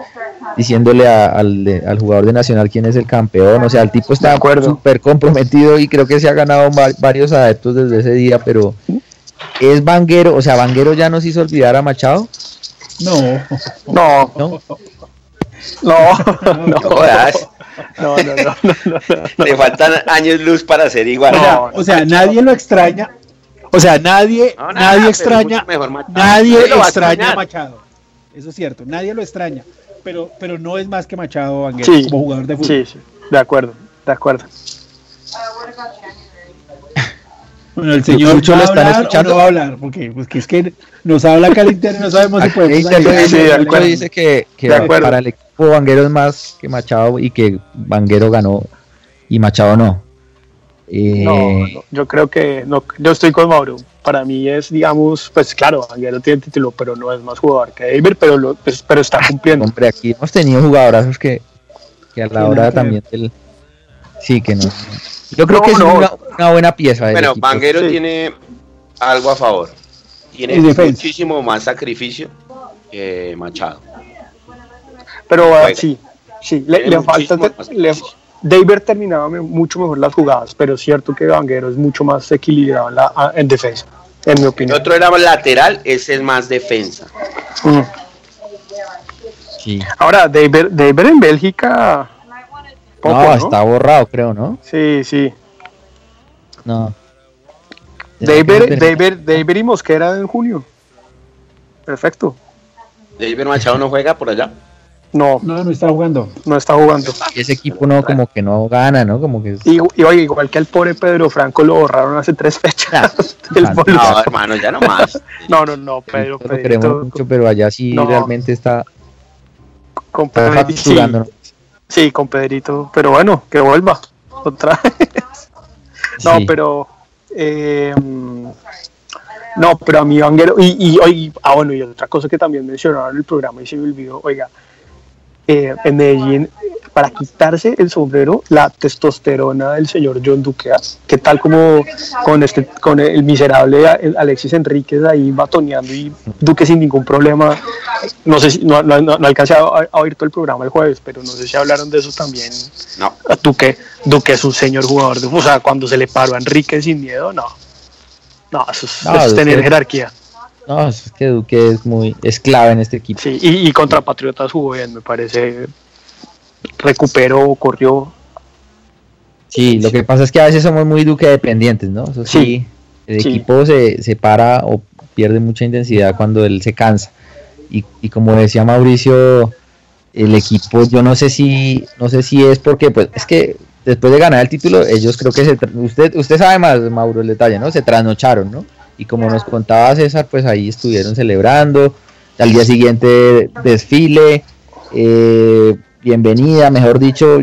diciéndole a- al, al jugador de Nacional quién es el campeón, o sea, el tipo está súper comprometido y creo que se ha ganado va- varios adeptos desde ese día, pero es Vanguero, o sea, Vanguero ya nos hizo olvidar a Machado, No, No, ¿no? no, no, No jodas. no, no, no, no, no, no. Le faltan años luz para ser igual. o sea, nadie lo extraña. O sea, nadie, No, nada, nadie extraña, nadie extraña a. Machado. Eso es cierto, nadie lo extraña. Pero, pero no es más que Machado Vanguero Sí, como jugador de fútbol. Sí, sí, de acuerdo, de acuerdo. Bueno, el señor Lucho va lo a están hablar o escuchando. no va a hablar, porque pues, que es que nos habla acá al interno y no sabemos si podemos ayudar. sí, de Lucho acuerdo. dice que, que De acuerdo. para el equipo Vanguero es más que Machado y que Vanguero ganó y Machado no. Eh, No, no, yo creo que no, yo estoy con Mauro. Para mí es, digamos, pues claro, Vanguero tiene título, pero no es más jugador que David, pero, lo, pues, pero está cumpliendo. Hombre, aquí hemos tenido jugadorazos que, que a la hora también del... Sí, que no. Yo creo No, que es no. una, una buena pieza. del Bueno. Vanguero Sí. tiene algo a favor. Tiene muchísimo más sacrificio que Machado. Pero ah, sí, sí, le, le falta. le- David terminaba mucho mejor las jugadas, pero es cierto que Vanguero es mucho más equilibrado en, la- ah, en defensa, en mi El opinión. otro era lateral, ese es más defensa. Mm. Sí. Ahora, David, David en Bélgica. Poco, no, ¿no? está borrado, creo, ¿no? Sí, sí. No. David, David, David y Mosquera en junio. Perfecto. David Machado no juega por allá. No, No, no está jugando. no está jugando. Ese equipo no, como que no gana, ¿no? Como que... Y, y oye, igual que al pobre Pedro Franco lo borraron hace tres fechas del Ah. No, hermano, ya no más. No, no, no, Pedro, lo Pedrito, queremos mucho, pero allá sí No. realmente está, con. Sí, con Pedrito, pero bueno, que vuelva otra vez. No, Sí. pero eh, no, pero a mí Vanguero y, y, oye, ah bueno, y otra cosa que también mencionaron en el programa y se me olvidó, oiga, eh, en Medellín para quitarse el sombrero la testosterona del señor John Duque, ¿ah? ¿qué tal como con este con el miserable Alexis Enríquez ahí batoneando y Duque sin ningún problema? No sé si no, no, no, alcancé a, a oír todo el programa el jueves, pero no sé si hablaron de eso también. No. Duque, Duque es un señor jugador, de, o sea, cuando se le paró a Enrique sin miedo, no. No, eso es, No, eso es tener Duque- jerarquía. No, es que Duque es muy, es clave en este equipo. Sí, y, y contra Patriotas jugó bien, me parece. Recuperó, corrió. Sí, lo que pasa es que a veces somos muy Duque dependientes, ¿no? Eso sí, Sí, el sí. equipo se, se para o pierde mucha intensidad cuando él se cansa. Y, y como decía Mauricio, el equipo, yo no sé si, no sé si es porque, pues, es que después de ganar el título, ellos creo que se, usted, usted sabe más, Mauro, el detalle, ¿no? Se trasnocharon, ¿no? Y como nos contaba César, pues ahí estuvieron celebrando, al día siguiente desfile, eh, bienvenida, mejor dicho,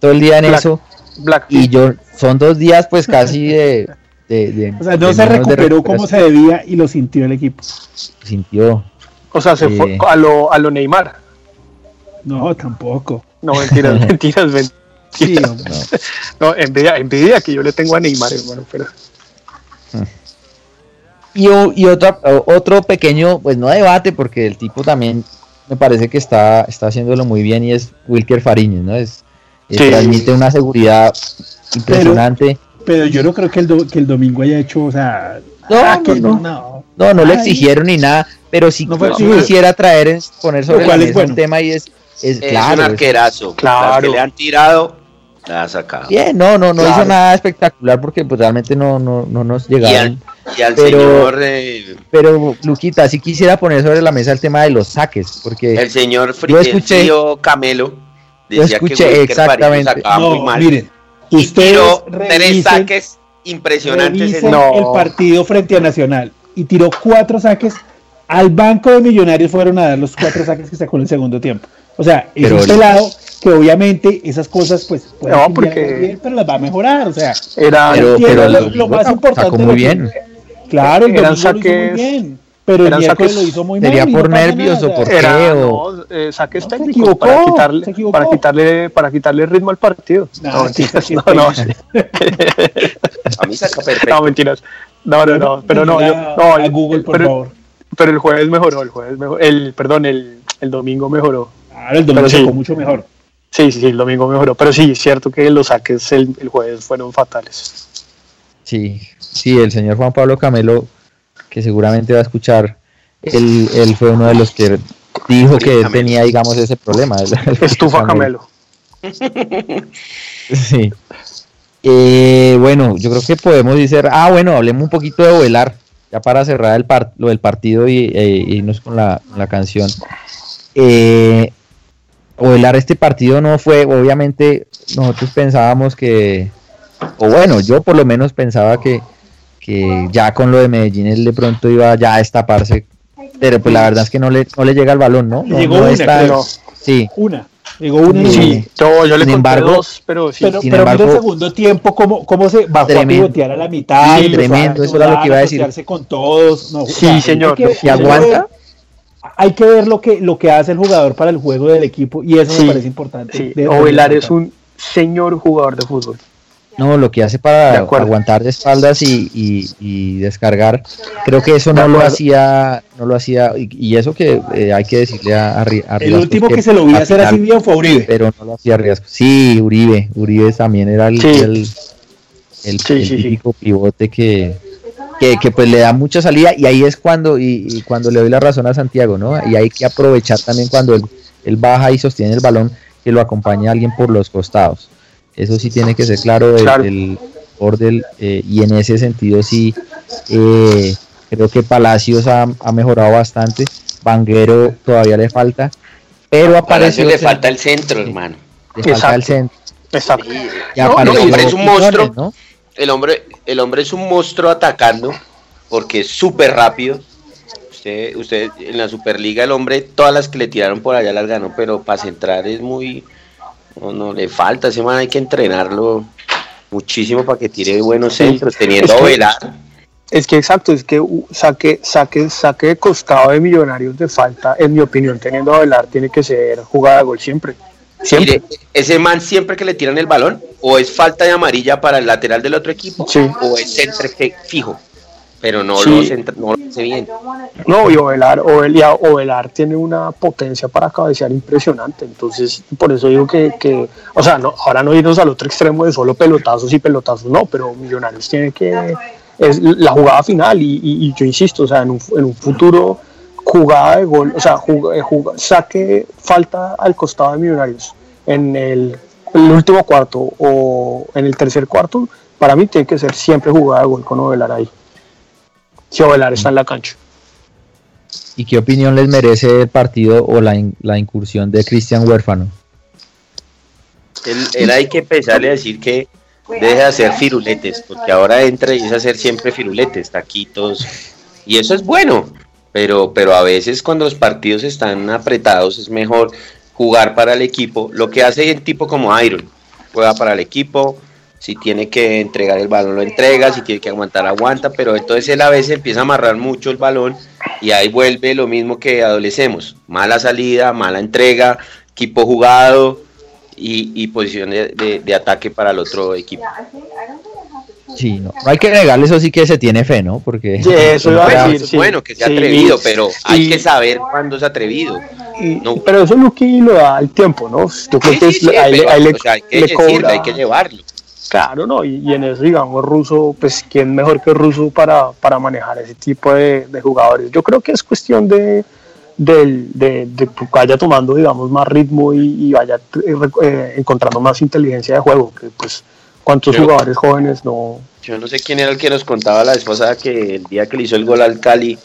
todo el día en Black- eso. Black Y yo, son dos días pues casi de... de- de- O sea, no se recuperó como se debía y lo sintió el equipo. sintió. O sea, se fue a lo, a lo Neymar. No, tampoco. No, mentiras, mentiras, mentiras. Sí, hombre. No, envidia, envidia que yo le tengo a Neymar, hermano, pero. Y, y otra, o- otro pequeño, pues no debate, porque el tipo también me parece que está, está haciéndolo muy bien y es Wilker Fariñez, ¿no? Es, es- Sí. Transmite una seguridad impresionante. Pero yo no creo que el, do- que el domingo haya hecho, o sea. No, ah, que no, no. No, no le exigieron ni nada, pero sí, No fue sí quisiera traer, en- poner sobre la mesa bueno. un tema y es, es, Es claro, un arquerazo. Claro. Las que le han tirado, la ha sacado. bien, no, no, no Claro. hizo nada espectacular porque pues realmente no, no, no nos Y llegaron. al, y al Pero- señor, eh, Pero, Luquita, sí quisiera poner sobre la mesa el tema de los saques, porque el señor Fri- Yo el escuché- tío Camelo Yo decía escuché que exactamente. sacaba No, muy mal. miren, y ustedes tiró tres saques impresionantes. en- No. el partido frente a Nacional y tiró cuatro saques. Al banco de Millonarios fueron a dar los cuatro saques que sacó en el segundo tiempo. O sea, es un el- pelado que obviamente esas cosas pues pueden No, porque- bien, pero las va a mejorar. O sea, Era, Pero- quiero pero lo, lo más importante. muy que- bien. Claro, el Eran domingo lo hizo saques- muy bien. Pero el saques- lo hizo muy mal. ¿Sería no por pasa nervios nada, o por qué? no, eh, saques No, técnicos equivocó, para quitarle, para quitarle, para quitarle ritmo al partido. No, No, mentiras, no, no, A mí saca perfecto. no, mentiras. No, no, no, pero no, yo, no, a Google, por pero, favor. pero el jueves mejoró, el jueves mejoró, el, perdón, el, el domingo mejoró. Ahora el domingo sí. sacó mucho mejor. Sí, sí, sí, el domingo mejoró, pero sí, es cierto que los saques el, el jueves fueron fatales. Sí, sí, el señor Juan Pablo Camelo, que seguramente va a escuchar, él, él fue uno de los que dijo que él tenía, digamos, ese problema. Estufa Camelo. Sí. Eh, bueno, yo creo que podemos decir, ah, bueno, hablemos un poquito de Ovelar, ya para cerrar el par- lo del partido y e irnos con la, con la canción. Eh, Ovelar, este partido no fue, obviamente, nosotros pensábamos que, o bueno, yo por lo menos pensaba que, que ya con lo de Medellín él de pronto iba ya a destaparse, pero pues la verdad es que no le, no le llega el balón, ¿no? No- llegó no una, está- creo. sí, Una. Llegó una y Sí. Yo, yo le Sin embargo- dos, pero sí. Pero, Sin pero mira embargo- el segundo tiempo, cómo, cómo se bajó Tremendo. a pivotear a la mitad. Sí, empezó tremendo, a eso era lo que iba a decir. con todos. No, o Sí, sea, hay señor. que- ¿Y aguanta? Hay que ver lo que, lo que hace el jugador para el juego del equipo y eso Sí, me parece importante. Sí, De- Ovelar es un señor jugador de fútbol. no, lo que hace para aguantar de espaldas y, y- y descargar, creo que eso no lo hacía, no lo hacía, y, y eso que eh, hay que decirle a, a, a El último pues, que se lo vi hacer final- así bien fue Uribe. pero no lo hacía riesgo. Sí, Uribe, Uribe también era el, Sí. el, el- Sí, el sí, sí. típico pivote que, que, que, pues le da mucha salida y ahí es cuando y, y cuando le doy la razón a Santiago, ¿no? Y hay que aprovechar también cuando él, él baja y sostiene el balón que lo acompañe alguien por los costados. Eso sí tiene que ser claro del Bordel eh, y en ese sentido sí eh, creo que Palacios ha, ha mejorado bastante. Vanguero todavía le falta, pero A Palacio apareció le falta el centro, hermano. le falta el centro. Exacto. Y No, el hombre es un monstruo. ¿no? El hombre, el hombre es un monstruo atacando porque es súper rápido. Usted, usted en la Superliga el hombre todas las que le tiraron por allá las ganó, pero para centrar es muy no, no le falta, ese man hay que entrenarlo muchísimo para que tire buenos centros, teniendo Es a que- Velar. Es que exacto, es que saque, saque, saque de costado de millonarios de falta, en mi opinión, teniendo a Velar, tiene que ser jugada de gol siempre. Siempre. Mire, ese man siempre que le tiran el balón, o es falta de amarilla para el lateral del otro equipo, Sí. o es centre fe- fijo, pero no, Sí. lo, centra- no lo hace bien. No, y Ovelar, Ovel- y a- Ovelar tiene una potencia para cabecear impresionante. Entonces, por eso digo que, que, o sea, no, ahora no irnos al otro extremo de solo pelotazos y pelotazos, no, pero Millonarios tiene que, es la jugada final. Y, y- y yo insisto, o sea, en un, en un futuro, jugada de gol, o sea, jug- eh, jug- saque falta al costado de Millonarios en el, el último cuarto o en el tercer cuarto, para mí tiene que ser siempre jugada de gol con Ovelar ahí. Si Ovelar está en la cancha. ¿Y qué opinión les merece el partido o la, in- la incursión de Cristian Huérfano? Él, él hay que empezarle a decir que deje de hacer firuletes, porque ahora entra y es hacer siempre firuletes, taquitos, y eso es bueno, pero, pero a veces cuando los partidos están apretados es mejor jugar para el equipo, lo que hace el tipo como Iron, juega para el equipo, si tiene que entregar el balón lo entrega, si tiene que aguantar aguanta, pero entonces él a veces empieza a amarrar mucho el balón y ahí vuelve lo mismo que adolecemos, mala salida, mala entrega, equipo jugado, y, y posición de, de- de ataque para el otro equipo. Sí, no, no hay que negarle eso sí que se tiene fe, ¿no? Porque Sí, eso iba a Bueno, decir, sí. bueno que sea Sí, atrevido, pero hay que saber cuándo es atrevido. No. Pero eso es lo da el tiempo, ¿no? Yo creo Sí, que sí, es- sí, ahí, le- pero, ahí le, o sea, hay que le decirle, cobra- hay que llevarlo. Claro, ¿no? Y, y en eso, digamos, Russo, pues, ¿quién mejor que Russo para, para manejar ese tipo de, de jugadores? Yo creo que es cuestión de, de, de que vaya tomando, digamos, más ritmo y, y vaya eh, eh, encontrando más inteligencia de juego, que pues, ¿cuántos Yo- jugadores jóvenes no...? Yo no sé quién era el que nos contaba la vez pasada que el día que le hizo el gol al Cali,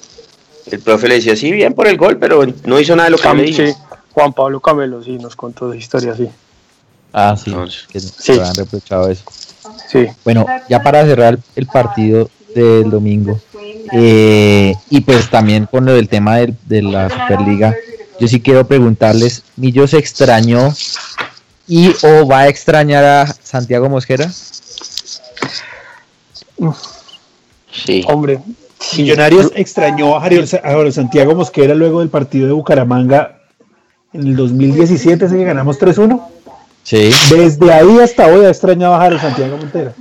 el profe le decía, sí, bien por el gol, pero no hizo nada de lo que le dije. sí, Juan Pablo Camelo, sí, nos contó esa historia así. Ah, sí, que se han reprochado eso. Sí. Bueno, ya para cerrar el partido del domingo, eh, y pues también con lo del tema del- de, la Superliga, yo sí quiero preguntarles, ¿Millo se extrañó y o va a extrañar a Santiago Mosquera? Sí. Hombre, sí. Millonarios extrañó a Javier, Santiago Mosquera luego del partido de Bucaramanga en el 2017, ese que ganamos 3-1. Sí. Desde ahí hasta hoy ha extrañado a Javier Santiago Montera.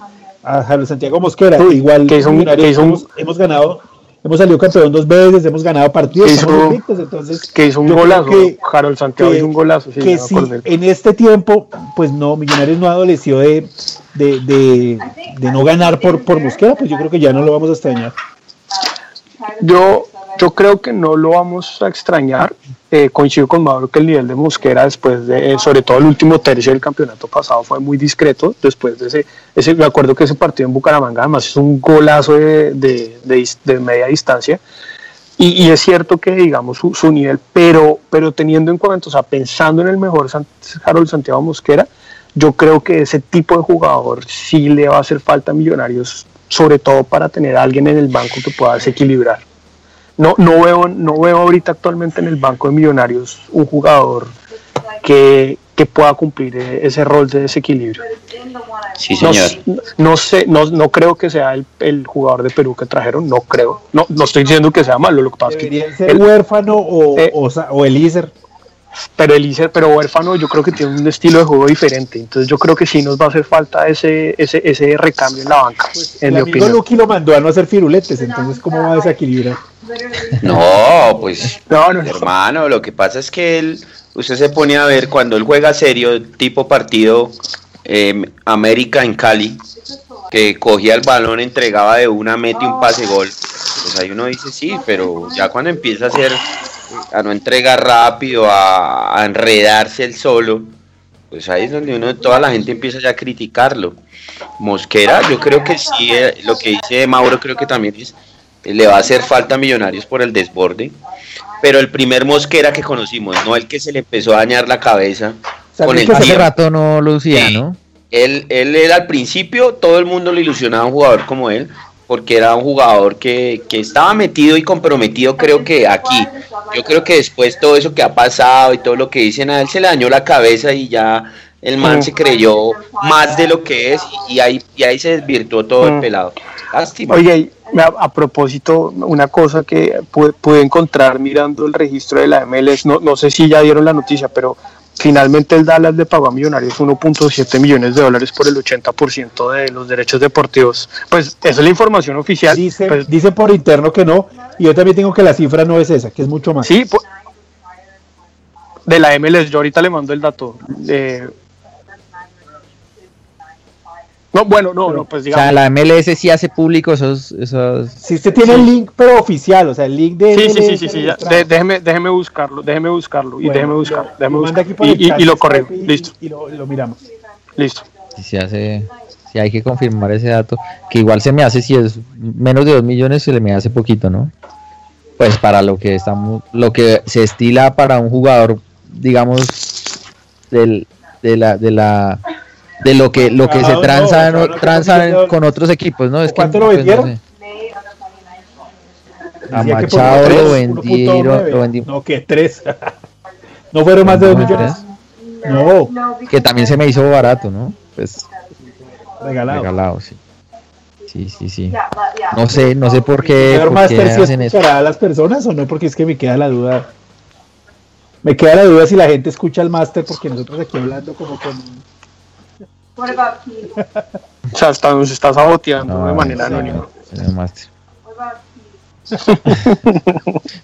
A Javier Santiago Mosquera. Uy, Igual que un- hemos, hemos ganado, hemos salido campeón dos veces, hemos ganado partidos, Que estamos hizo- invictos, entonces que hizo un golazo, que- Harold Santiago que- hizo un golazo, sí, que acordé. en este tiempo, pues no, Millonarios no adoleció de, de, de, de no ganar por, por Mosquera, pues yo creo que ya no lo vamos a extrañar. Yo, yo creo que no lo vamos a extrañar. Eh, coincido con Mauro que el nivel de Mosquera después de, eh, sobre todo el último tercio del campeonato pasado fue muy discreto. Después de ese, ese me acuerdo que ese partido en Bucaramanga además es un golazo de, de, de media distancia. Y, es cierto que digamos su, su nivel, pero, pero teniendo en cuenta, o sea, pensando en el mejor Harold Santiago Mosquera, yo creo que ese tipo de jugador sí le va a hacer falta a Millonarios, sobre todo para tener a alguien en el banco que pueda desequilibrar. No, no, veo, no veo ahorita actualmente en el banco de Millonarios un jugador que, que pueda cumplir e- ese rol de desequilibrio. Sí, No, señor. no sé, no, no creo que sea el, el jugador de Perú que trajeron, no creo. No, no estoy diciendo que sea malo, lo que pasa es que el- huérfano o, Eh. o, o Elíser. Pero Elíser, pero huérfano, yo creo que tiene un estilo de juego diferente. Entonces yo creo que sí nos va a hacer falta ese, ese, ese recambio en la banca, en El mi amigo opinión. Lucky lo mandó a no hacer firuletes, entonces ¿cómo va a desequilibrar? No, pues No, no, no. hermano, lo que pasa es que él, usted se pone a ver cuando él juega serio, tipo partido eh, América en Cali, que cogía el balón, entregaba de una, mete un pase gol. Pues ahí uno dice sí, pero ya cuando empieza a hacer, a no entregar rápido, a, a enredarse el solo, pues ahí es donde uno, toda la gente empieza ya a criticarlo. Mosquera, yo creo que sí, eh, lo que dice Mauro creo que también es, le va a hacer falta a Millonarios por el desborde, pero el primer Mosquera que conocimos, no el que se le empezó a dañar la cabeza con el Hace rato no lucía, Sí. ¿no? Él, él era al principio, todo el mundo le ilusionaba a un jugador como él, porque era un jugador que, que estaba metido y comprometido, creo que aquí. Yo creo que después todo eso que ha pasado y todo lo que dicen a él se le dañó la cabeza y ya el man Mm. se creyó más de lo que es y ahí, y ahí se desvirtuó todo el Mm. pelado. Lástima. Oye, a, a propósito, una cosa que pude, pude encontrar mirando el registro de la MLS, no, no sé si ya dieron la noticia, pero finalmente el Dallas le pagó a Millonarios 1.7 millones de dólares por el 80% de los derechos deportivos. Pues esa es la información oficial. Dice, Pues, dice por interno que no, y yo también tengo que la cifra no es esa, que es mucho más. sí, de la MLS, yo ahorita le mando el dato. Eh, no, bueno, no, no, pues O digamos. sea, la MLS sí hace público esos, esos Si usted tiene el link, pero oficial, o sea, el link de. Sí, sí, sí, MLS sí, sí, ya. registrado. De- déjeme, déjeme buscarlo, déjeme buscarlo y déjeme lo- buscarlo, lo déjeme buscarlo. Y, y- y lo y- listo, Y lo, lo miramos. listo. si se hace, si hay que confirmar ese dato, que igual se me hace si es menos de 2 millones se le me hace poquito, ¿no? Pues para lo que estamos, lo que se estila para un jugador, digamos, del, de la, de la, de lo que, lo que se Trabajador, tranza, no, con otros equipos, ¿no? Es que, ¿Cuánto lo pues, no vendieron? sé. A Machado lo 1.9. vendieron, lo. No, que tres. no fueron más de dos ¿No, millones. No, que también se me hizo barato, ¿no? Pues regalado. regalado, sí. Sí, sí, sí. No sé, no sé por qué, por qué Master, ¿sí hacen eso. a las personas o no? Porque es que me queda la duda. Me queda la duda si la gente escucha al Master, porque nosotros aquí hablando como con. O sea, hasta nos está saboteando No, de manera señor- anónima. Señor Master.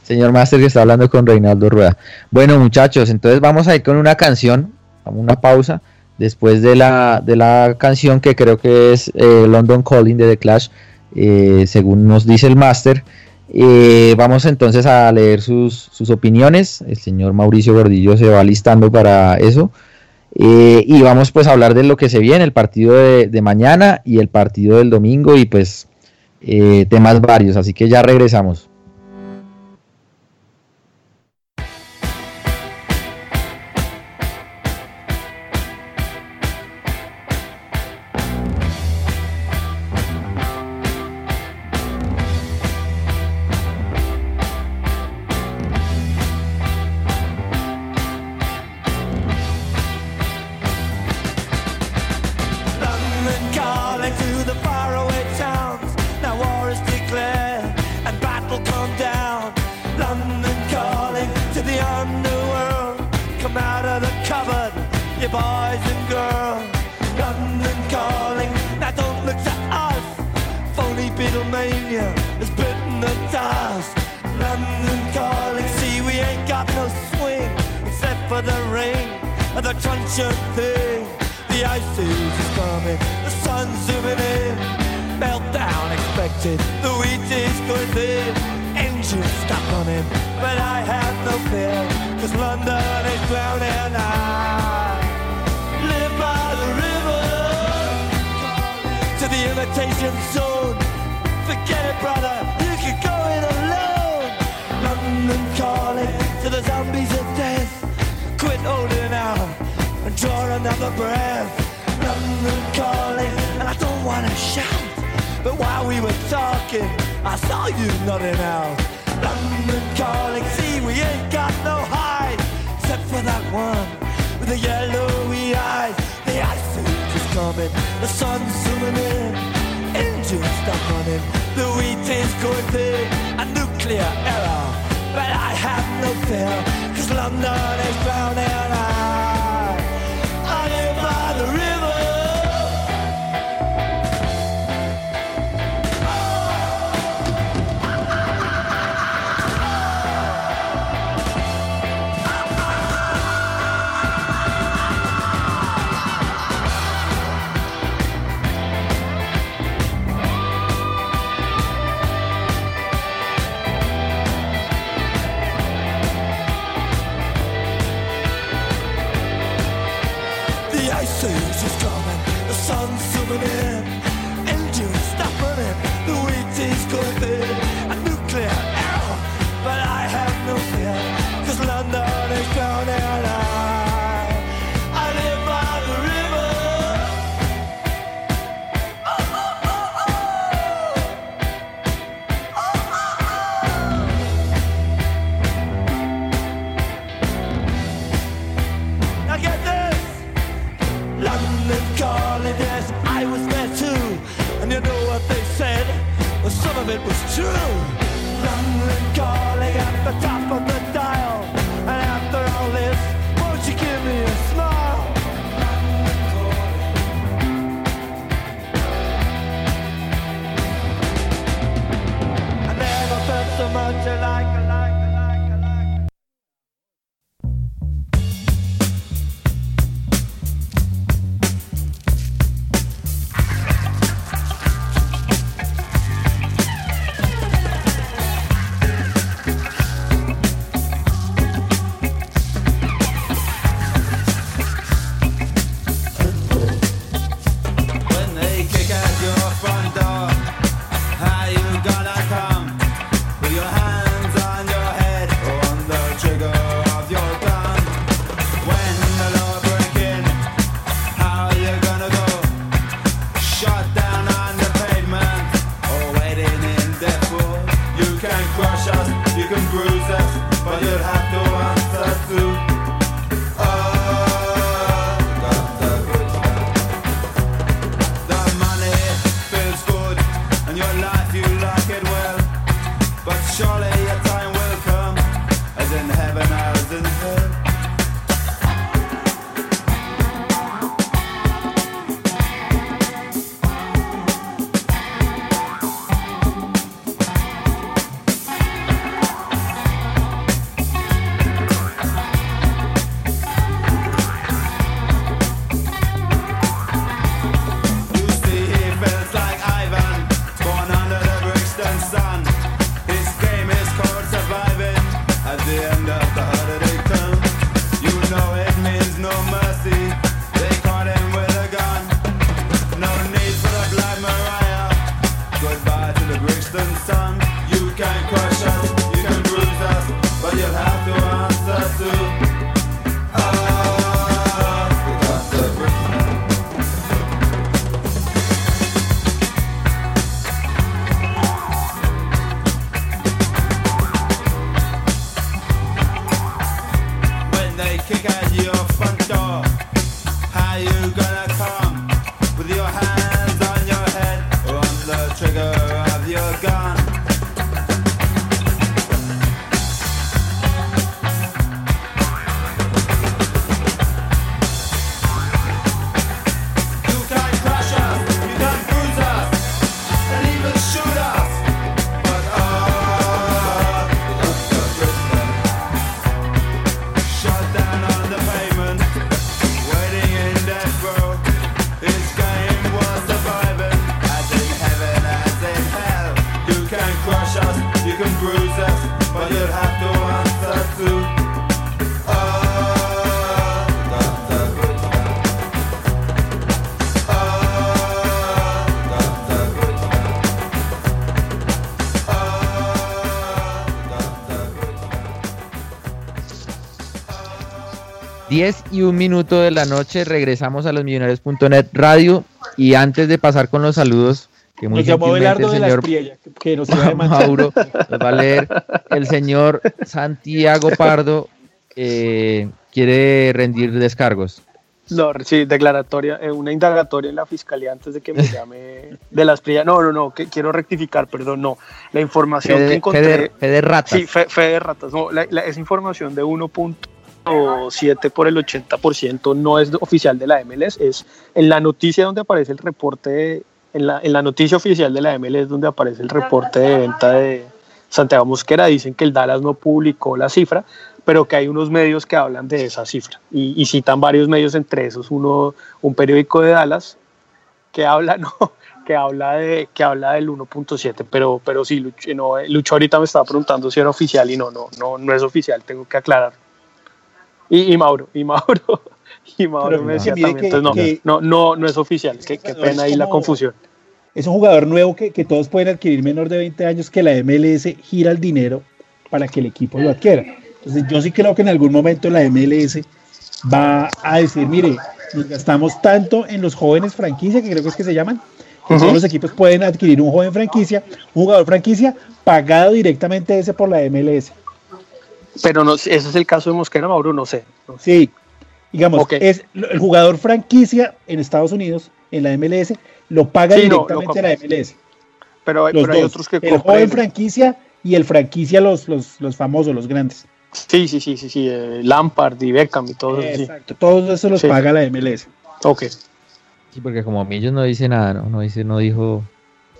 Señor Master que está hablando con Reinaldo Rueda. Bueno, muchachos, entonces vamos a ir con una canción, una pausa. Después de la, de la canción que creo que es eh, London Calling de The Clash, eh, según nos dice el Master, eh, vamos entonces a leer sus, sus opiniones. El señor Mauricio Gordillo se va listando para eso. Eh, y vamos pues a hablar de lo que se viene, el partido de, mañana y el partido del domingo y pues eh, temas varios. Así que ya regresamos. Y un minuto de la noche regresamos a los millonarios.net radio y antes de pasar con los saludos que muy Nos llamó gentilmente Belardo el de la señor Espriella, que, que nos. Mauro nos va a leer el señor Santiago Pardo eh, quiere rendir descargos No, sí, declaratoria, eh, una indagatoria en la fiscalía antes de que me llame de las prias. No, no, no, que quiero rectificar, perdón, no. La información Fe de- que encontré. fe de- fe de ratas. Sí, fe, fe de ratas. No, la, la- esa información de 1.7 por el 80% no es oficial de la MLS, es en la noticia donde aparece el reporte, en la, en la noticia oficial de la MLS donde aparece el reporte de venta de Santiago Mosquera, dicen que el Dallas no publicó la cifra, pero que hay unos medios que hablan de esa cifra y, citan varios medios, entre esos uno, un periódico de Dallas que habla, no, que habla de que habla del 1.7, pero pero sí Lucho, no, Lucho ahorita me estaba preguntando si era oficial y no, no, no, no es oficial, tengo que aclarar. Y, y Mauro, y Mauro, y Mauro Pero me decía también, que- entonces no, que- no, no, no es oficial, qué, qué pena ahí la confusión. Es un jugador nuevo que, que todos pueden adquirir menor de 20 años que la MLS gira el dinero para que el equipo lo adquiera. Entonces yo sí creo que en algún momento la MLS va a decir, mire, nos gastamos tanto en los jóvenes franquicia, que creo que es que se llaman, que todos los equipos pueden adquirir un joven franquicia, un jugador franquicia, pagado directamente ese por la MLS. Pero no, ese es el caso de Mosquera, Mauro, no sé. Sí, digamos, Ok. es el jugador franquicia en Estados Unidos, en la MLS, lo paga Sí, no, lo directamente la MLS. Pero, hay- Los pero hay dos, otros que el joven franquicia y el franquicia los, los, los famosos, los grandes. Sí, sí, sí, sí, sí, eh, Lampard y Beckham y todo eso, sí. Exacto, todos esos los Sí. paga la MLS. Ok. sí porque como Millos no dice nada no no dice no dijo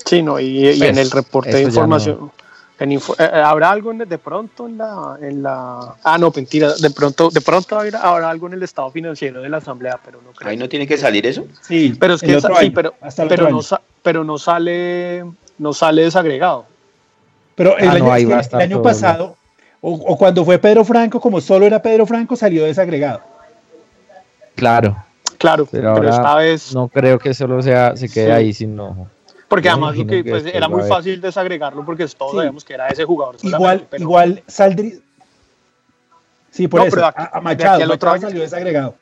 Sí, no, y, y Pues, en el reporte de eso información. En info- eh, eh, ¿Habrá algo en- de pronto en la, en la. Ah, no, mentira. De pronto, de pronto habrá, habrá algo en el estado financiero de la Asamblea, pero no creo. Ahí no tiene que salir eso. Sí, Pero es que otro sa- sí, año, pero, hasta el pero, no, año. sa- pero no sale no sale desagregado. Pero el Ah, no, año, ahí va a el año pasado, o, o cuando fue Pedro Franco, como solo era Pedro Franco, salió desagregado. claro Claro, pero, pero, esta vez. no creo que solo sea se quede Sí. ahí sino Porque además que, pues, era muy fácil desagregarlo porque todos Sí. sabíamos que era ese jugador. Igual, pero- igual saldría. Sí, por No, eso. pero de aquí- a, a de Machado, aquí otro Machado año- salió desagregado.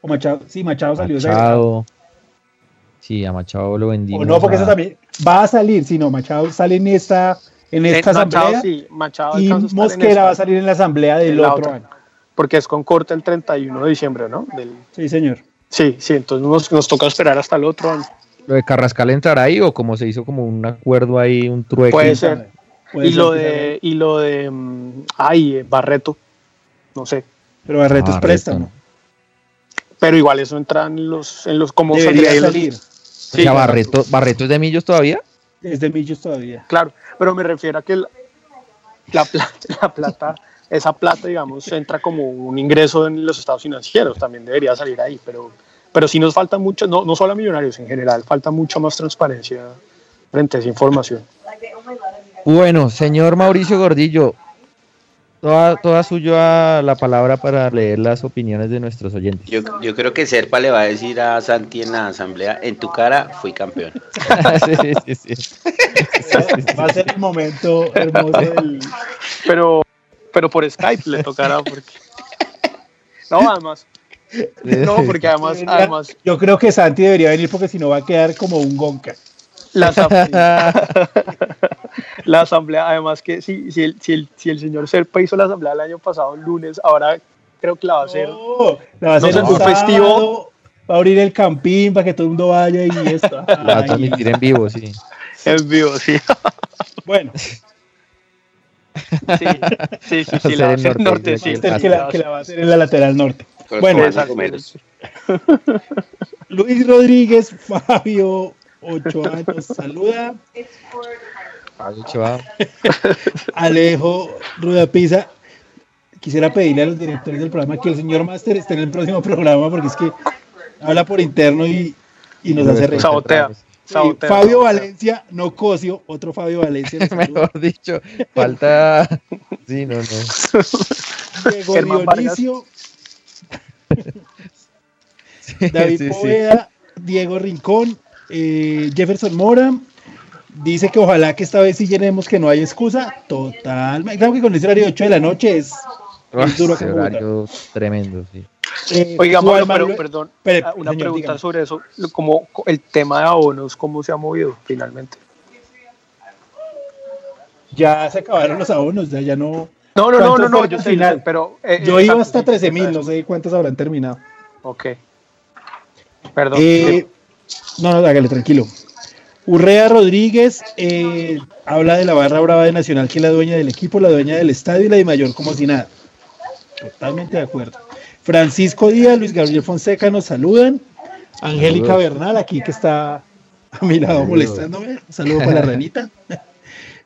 O Machado, sí, Machado salió desagregado. Machado sí a Machado lo vendimos O no, porque a- eso también va a salir, si no, Machado sale en esta, en Eh, esta Machado, asamblea sí, Machado y Mosquera esta, va a salir en la asamblea del la otro otra. año. Porque es con corte el 31 de diciembre, ¿no? Del- Sí, señor. sí, sí, entonces nos, nos toca esperar hasta el otro año. Lo de Carrascal entrará ahí o como se hizo como un acuerdo ahí un trueque Puede ser. Puede y ser lo de, y lo de, ay, Barreto, no sé, Pero Barreto es Barreto, préstamo. no. pero igual eso entra en los, en los como Debería salir. Sí, o sea, Barreto Barreto es de Millos todavía Es de Millos todavía. Claro, pero me refiero a que la, la plata, la plata, esa plata, digamos, entra como un ingreso en los estados financieros, también debería salir ahí, pero, pero sí nos falta mucho, no, no solo a millonarios en general, falta mucha más transparencia frente a esa información. Bueno, señor Mauricio Gordillo, toda, toda suya la palabra para leer las opiniones de nuestros oyentes. Yo, yo creo que Serpa le va a decir a Santi en la asamblea, en tu cara fui campeón. sí, sí, sí. Va a ser el momento hermoso del. Pero, pero por Skype le tocará, porque... No, además, no, porque además, además Yo creo que Santi debería venir porque si no va a quedar como un gonca. la asamblea, la asamblea, además que si, si, el, si, el, si el señor Serpa hizo la asamblea el año pasado, el lunes, ahora creo que la va a hacer. No, la va a No hacer un festivo. Va a abrir el campín para que todo el mundo vaya y esto. La va a transmitir en vivo, sí. En vivo, sí. bueno, Sí, sí, sí, sí, la va a hacer Norte, norte, sí, que la, que la va a hacer en la lateral norte. Bueno. Luis Rodríguez, Fabio, ocho años, saluda. Fabio Ochoa. Alejo Rudapisa. Quisiera pedirle a los directores del programa que el señor Master esté en el próximo programa porque es que habla por interno y, y nos hace reír. Sabotea. Sabotea, Fabio sabotea. Valencia, no Cosio, otro Fabio Valencia. Mejor dicho, falta. Sí, no, no. Diego. Dionisio, Sí, David sí, sí. Poveda, Diego Rincón, eh, Jefferson Mora. Dice que ojalá que esta vez sí llenemos que no hay excusa. Total. Claro que con ese horario de 8 de la noche es, Uf, es duro ese horario tremendo, sí. Eh, Oiga, pero perdón, una señor, pregunta dígame. sobre eso, como co- el tema de abonos, ¿cómo se ha movido finalmente? Ya se acabaron los abonos, ya, ya no. No, no, no, ¿Cuántos no, no, yo sé, final? sé, pero... eh, Yo iba hasta sí, 13 mil, no sé cuántos habrán terminado. Ok. Perdón. Eh, no, no, hágale, tranquilo. Urrea Rodríguez eh, habla de la barra brava de Nacional, que es la dueña del equipo, la dueña del estadio y la de Mayor como si nada. Totalmente de acuerdo. Francisco Díaz, Luis Gabriel Fonseca nos saludan. Angélica. Bernal, aquí que está a mi lado molestándome. Un saludo para la ranita.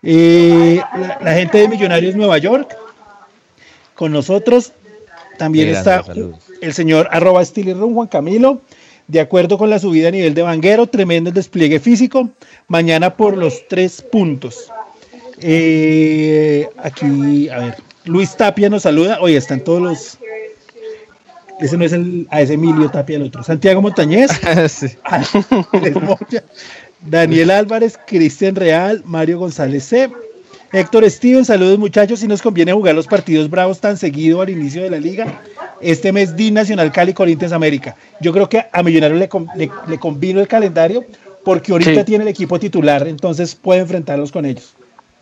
Eh, la, la gente de Millonarios Nueva York con nosotros. También está saludos. el señor arroba Stilirrum, Juan Camilo. De acuerdo con la subida a nivel de Vanguero, tremendo el despliegue físico. Mañana por los tres puntos. Eh, aquí, a ver, Luis Tapia nos saluda. Oye, están todos los. Ese no es el. A ese Emilio Tapia, el otro. Santiago Montañez. Sí. Daniel Álvarez, Cristian Real, Mario González C. Héctor Steven, saludos muchachos. Si nos conviene jugar los partidos bravos tan seguido al inicio de la liga, este mes DIN Nacional Cali Corinthians América. Yo creo que a Millonarios le, le, le convino el calendario porque ahorita Sí. tiene el equipo titular, entonces puede enfrentarlos con ellos.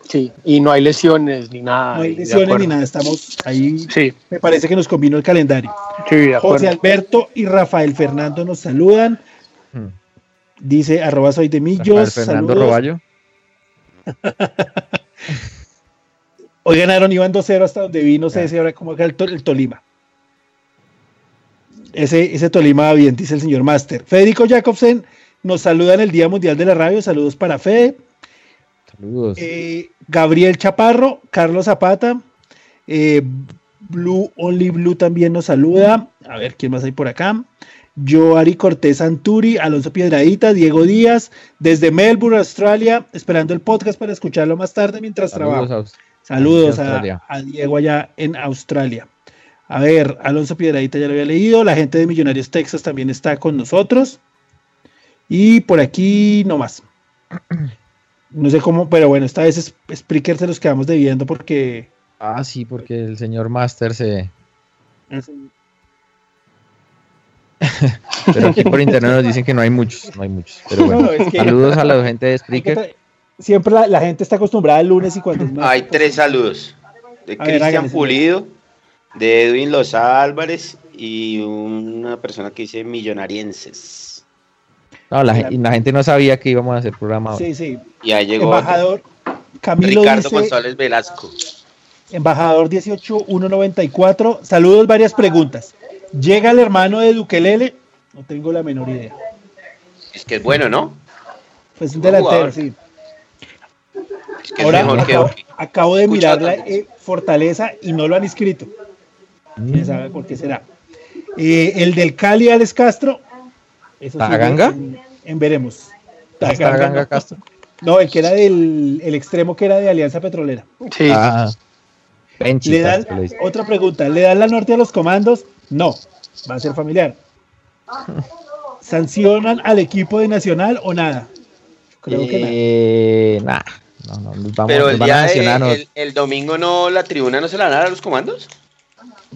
Sí, y no hay lesiones ni nada. No hay lesiones ni nada, estamos ahí. Sí, Me parece que nos convino el calendario. sí, de acuerdo. José Alberto y Rafael Fernando nos saludan. Hmm. Dice arroba soy de Millos. Fernando saludos. Roballo. Hoy ganaron, iban 2-0 hasta donde vi, no sé si ahora cómo queda el, To- el Tolima. Ese, ese Tolima va bien, dice el señor Master. Federico Jacobsen nos saluda en el Día Mundial de la Radio. Saludos para Fede. Saludos. Eh, Gabriel Chaparro, Carlos Zapata, eh, Blue Only Blue también nos saluda. A ver quién más hay por acá. Joari Cortés Anturi, Alonso Piedradita, Diego Díaz, desde Melbourne, Australia, esperando el podcast para escucharlo más tarde mientras trabajo. Saludos. a- Saludos a, Australia. a Diego allá en Australia. A ver, Alonso Piedradita ya lo había leído. La gente de Millonarios Texas también está con nosotros. Y por aquí no más. No sé cómo, pero bueno, esta vez Spreaker se los quedamos debiendo porque Ah, sí, porque el señor Master se. Pero aquí por internet nos dicen que no hay muchos, no hay muchos. Pero bueno, No, no, es que- saludos a la gente de Spreaker. siempre la, la gente está acostumbrada al lunes y cuando más- Hay tres saludos. De Cristian. Pulido, de Edwin Los Álvarez y una persona que dice millonarienses. No, la, gen- y la gente no sabía que íbamos a hacer programa. Sí, sí. Y ahí llegó. Embajador Camilo Ricardo dice, González Velasco. Embajador 18194, saludos, varias preguntas. ¿Llega el hermano de Duquelele? No tengo la menor idea. Es que es bueno, ¿no? Pues un delantero, sí. Es que Ahora es mejor que acabo, Duque. acabo de mirar la eh, Fortaleza y no lo han inscrito. Mm. ¿Quién sabe por qué será? Eh, el del Cali, Alex Castro. Eso ¿Taganga? En, en veremos. ¿Está Taganga, Ganga no. Castro? No, el que era del el extremo que era de Alianza Petrolera. Sí, Ah, Le dan, que otra pregunta, ¿le dan la norte a los comandos? No, va a ser familiar. ¿Sancionan al equipo de Nacional o nada? Creo que nada. Eh, nah, no, no, nos vamos, Pero nos el día de- el, el domingo no, la tribuna no se la van a los comandos.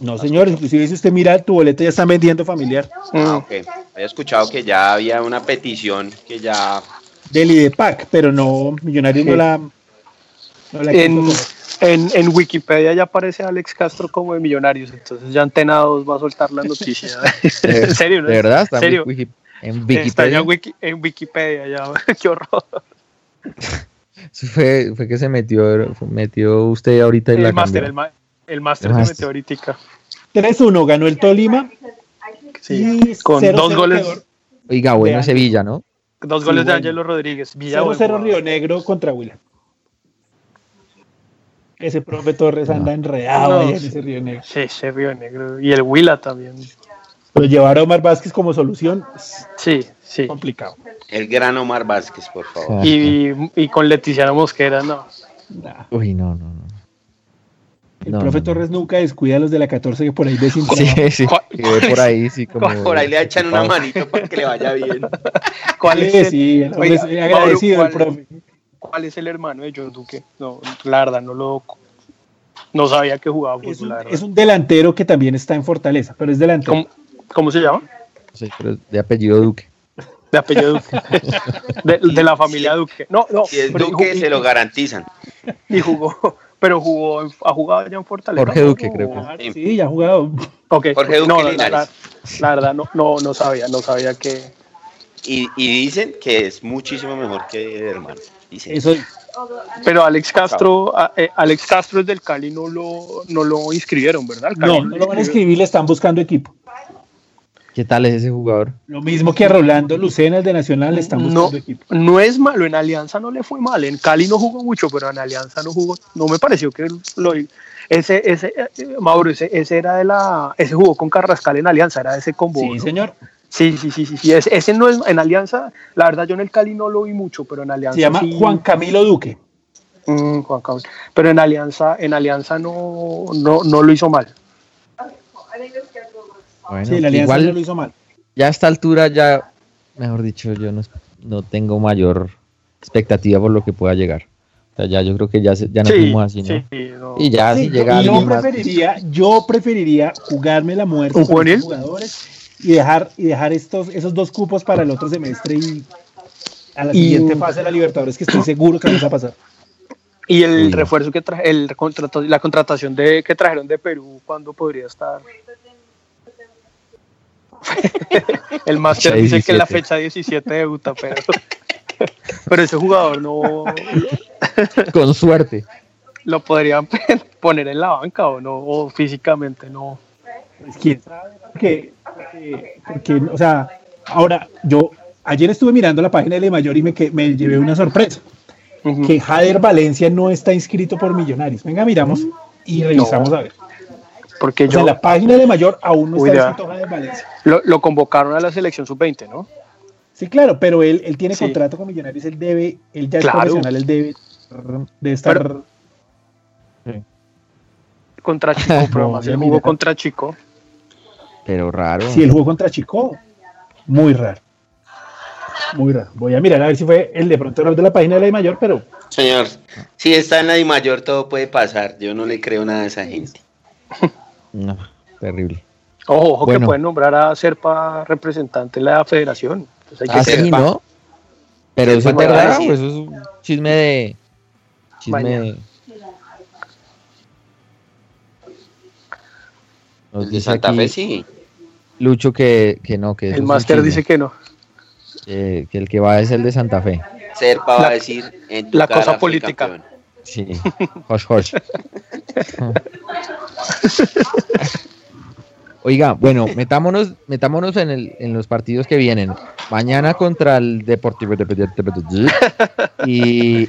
No, señor, inclusive si usted mira tu boleta ya están vendiendo familiar. Ah, ok. Había escuchado que ya había una petición que ya. Del IDEPAC, pero no, Millonarios no la... no la en, quiso en, en Wikipedia ya aparece Alex Castro como de Millonarios, entonces ya Antena 2 va a soltar la noticia. en serio, ¿no? De verdad, está en serio. en, Wiki- en Está Wikipedia. ya en, Wiki- en Wikipedia ya, qué horror. Sí, Fue, fue que se metió, metió usted ahorita y la El máster, cambió. el, el máster se máster. metió ahorita. 3-1 ganó el Tolima Sí, y con 0-0 dos goles, Oiga, bueno. Sevilla, ¿no? dos Sí, goles de bueno. Ángelo Rodríguez. Villa, buen 0-0 jugador. Río Negro contra Huila. Ese profe Torres anda enredado No, ahí en sí. ese Río Negro. Sí, ese Río Negro. Y el Huila también. Pero llevar a Omar Vázquez como solución es Sí, sí. complicado. El gran Omar Vázquez, por favor. Y, y con Leticiano Mosquera, no. Nah. Uy, no, no, no. El No, profe no, no. Torres nunca descuida a los de la 14 que por ahí ve sin trabajo. Sí, sí. ¿Cuál- que cuál ve por ahí, sí, como. Por ahí le echan una manito para que le vaya bien. ¿Cuál es Sí, el, sí, el hombre Oiga, es agradecido Mauro, el profe. Cuál es el hermano de John Duque? No, la verdad, no lo. No sabía que jugaba Es fútbol, un, la verdad. es un delantero que también está en Fortaleza, pero es delantero. ¿Cómo, ¿Cómo se llama? Sí, pero de apellido Duque. De apellido Duque. De, de la familia Duque. No, no. Si es pero Duque, se lo garantizan. Y jugó, pero jugó, en- ha jugado ya en Fortaleza. Jorge ¿no? Duque, creo que. Ah, Sí, ya ha jugado. Ok. Jorge Duque no, la, la, Linares. la verdad no, no, no sabía, no sabía que. Y, y dicen que es muchísimo mejor que el hermano. Eso Pero Alex Castro, a- eh, Alex Castro es del Cali, no lo, no lo inscribieron, ¿verdad? Cali no, no lo van a escribir, le están buscando equipo. ¿Qué tal es ese jugador? Lo mismo que a Rolando Lucena, el de Nacional, le están buscando No, equipo. no es malo, en Alianza no le fue mal, en Cali no jugó mucho, pero en Alianza no jugó, no me pareció que lo ese, ese, eh, Mauro, ese, ese era de la, ese jugó con Carrascal en Alianza, era ese combo. Sí, ¿no? señor. Sí, sí, sí, sí, sí, ese, ese no es, en Alianza, la verdad yo en el Cali no lo vi mucho, pero en Alianza Se llama sí- Juan Camilo Duque. Mm, Juan Camilo. Pero en Alianza, en Alianza no, no, no lo hizo mal. Bueno, Sí, la Alianza igual no lo hizo mal. ya a esta altura ya, mejor dicho, yo no, no tengo mayor expectativa por lo que pueda llegar. O sea, ya yo creo que ya, se- ya nos Sí, fuimos así, ¿no? sí, no. Y ya Sí, si llega yo, más, preferiría, yo preferiría jugarme la muerte ¿Un con jugadores y dejar, y dejar estos, esos dos cupos para el otro semestre y a la Y- siguiente fase de la Libertadores que estoy seguro que vamos a pasar. Y el refuerzo que traje, el contrato, la contratación de que trajeron de Perú, ¿cuándo podría estar? el máster dice que en la 17. fecha 17 debuta, pero, pero ese jugador no con suerte. lo podrían poner en la banca o no, o físicamente no. Pues, quién sabe, porque, porque- porque, o sea, ahora yo ayer estuve mirando la página de Le Mayor y me, que, me llevé una sorpresa, que Jader Valencia no está inscrito por Millonarios. Venga, miramos y revisamos a ver. Porque O sea, yo en la página de Mayor aún no Uy, está inscrito Jader Valencia. lo, lo convocaron a la selección sub-20, ¿no? Sí, claro, pero él, él tiene Sí. contrato con Millonarios, él debe, él ya Claro. es profesional, él debe, debe estar. Pero- Contra Chico, pero No, él mira. jugó contra Chico. Pero raro. si él jugó contra Chico, muy raro. Muy raro. Voy a mirar a ver si fue el de pronto de la página de la de mayor, pero Señor, si está en la Di mayor, todo puede pasar. Yo no le creo nada a esa gente. No, terrible. Ojo, ojo que pueden nombrar a Serpa representante de la federación. Entonces hay que Ah, ser sí, ¿no? Pero eso es verdad, o eso es un chisme de. Chisme de. Nos El de dice Santa Fe sí. Lucho que, que no, que el máster dice que no. que, que el que va es el de Santa Fe. Serpa va La- a decir en tu la cara cosa política. campeón. Sí, hosh, hosh. Oiga, bueno, metámonos, metámonos en, el, en los partidos que vienen. Mañana contra el Deportivo Independiente y,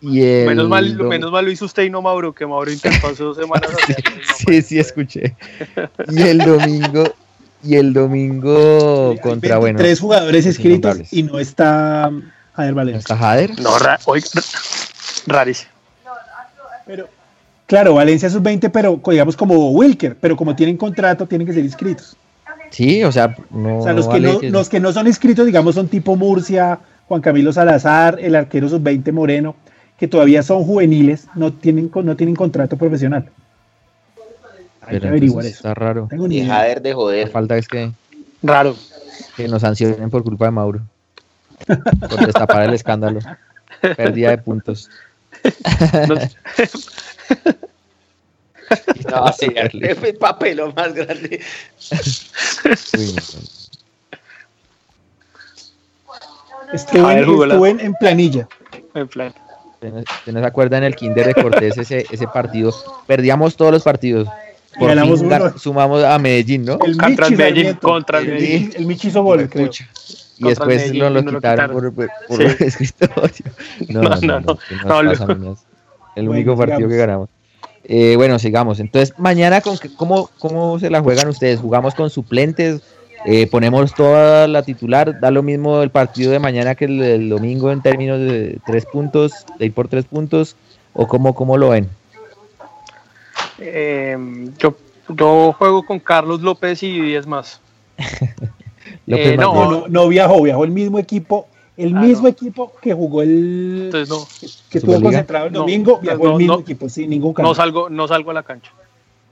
y el Menos mal, dom- menos mal lo hizo usted y no Mauro, que Mauro intentó hace dos semanas. no Sí, sí, escuché. Y el domingo, y el domingo contra, bueno, tres jugadores inscritos y no está Jader ¿no Valencia. está Jader? No, ra- rarísimo. Pero, claro, Valencia es 20, pero digamos como Wilker, pero como tienen contrato, tienen que ser inscritos. Sí, o sea, no, O sea, los, no que vale no, que- los que no son inscritos, digamos, son tipo Murcia, Juan Camilo Salazar, el arquero sub-20 Moreno, que todavía son juveniles, no tienen, con- no tienen contrato profesional. Hay pero que averiguar entonces eso. Está raro. Tengo ni idea. De La joder. falta es que, Raro. que nos sancionen por culpa de Mauro. Por destapar el escándalo. Pérdida de puntos. No- No, sí, el papelón más grande. Uy, no. Ver, en, la- planilla. en plan. ¿Usted no- usted no se acuerda en el Kinder de Cortés ese, ese partido? Perdíamos todos los partidos. Gan- sumamos a Medellín, ¿no? El Contra el Michi Medellín, Sarmiento. contra el El Medellín. El Michi hizo gol, creo. Pucha. Y después Medellín nos lo y no lo quitaron quitaron. por, por, por Sí. escritorio. No, No, no, no, no. no. El Bueno, único partido sigamos. que ganamos. Eh, bueno, sigamos. Entonces, mañana, con cómo, ¿cómo se la juegan ustedes? ¿Jugamos con suplentes? Eh, ¿Ponemos toda la titular? ¿Da lo mismo el partido de mañana que el, el domingo en términos de tres puntos, de ir por tres puntos? ¿O cómo, cómo lo ven? Eh, yo, yo juego con Carlos López y 10 más. López Eh, no, No, no, no viajó, viajó el mismo equipo, el Ah, mismo no. equipo que jugó el Entonces no, que estuvo concentrado el No, domingo, viajó no, el mismo no. equipo, sin ningún no cambio. salgo, no salgo a la cancha.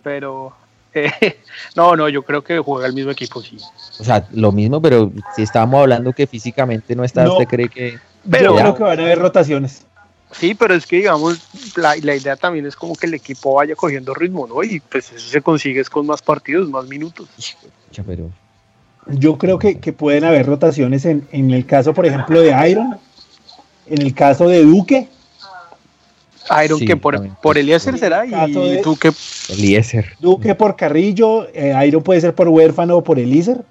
Pero Eh, no, no, yo creo que juega el mismo equipo, sí. O sea, lo mismo, pero si estábamos hablando que físicamente no está, No. ¿usted cree que...? Pero- Yo creo que van a haber rotaciones. Sí, pero es que digamos, la, la idea también es como que el equipo vaya cogiendo ritmo, ¿no? Y pues eso se consigue es con más partidos, más minutos. Pero... Yo creo que, que pueden haber rotaciones en, en el caso, por ejemplo, de Iron, en el caso de Duque, Iron Sí, que por, también. por Eliezer será y Caso de- tú que Eliezer. Duque por Carrillo, eh, Iron puede ser por Huérfano o por Elícer,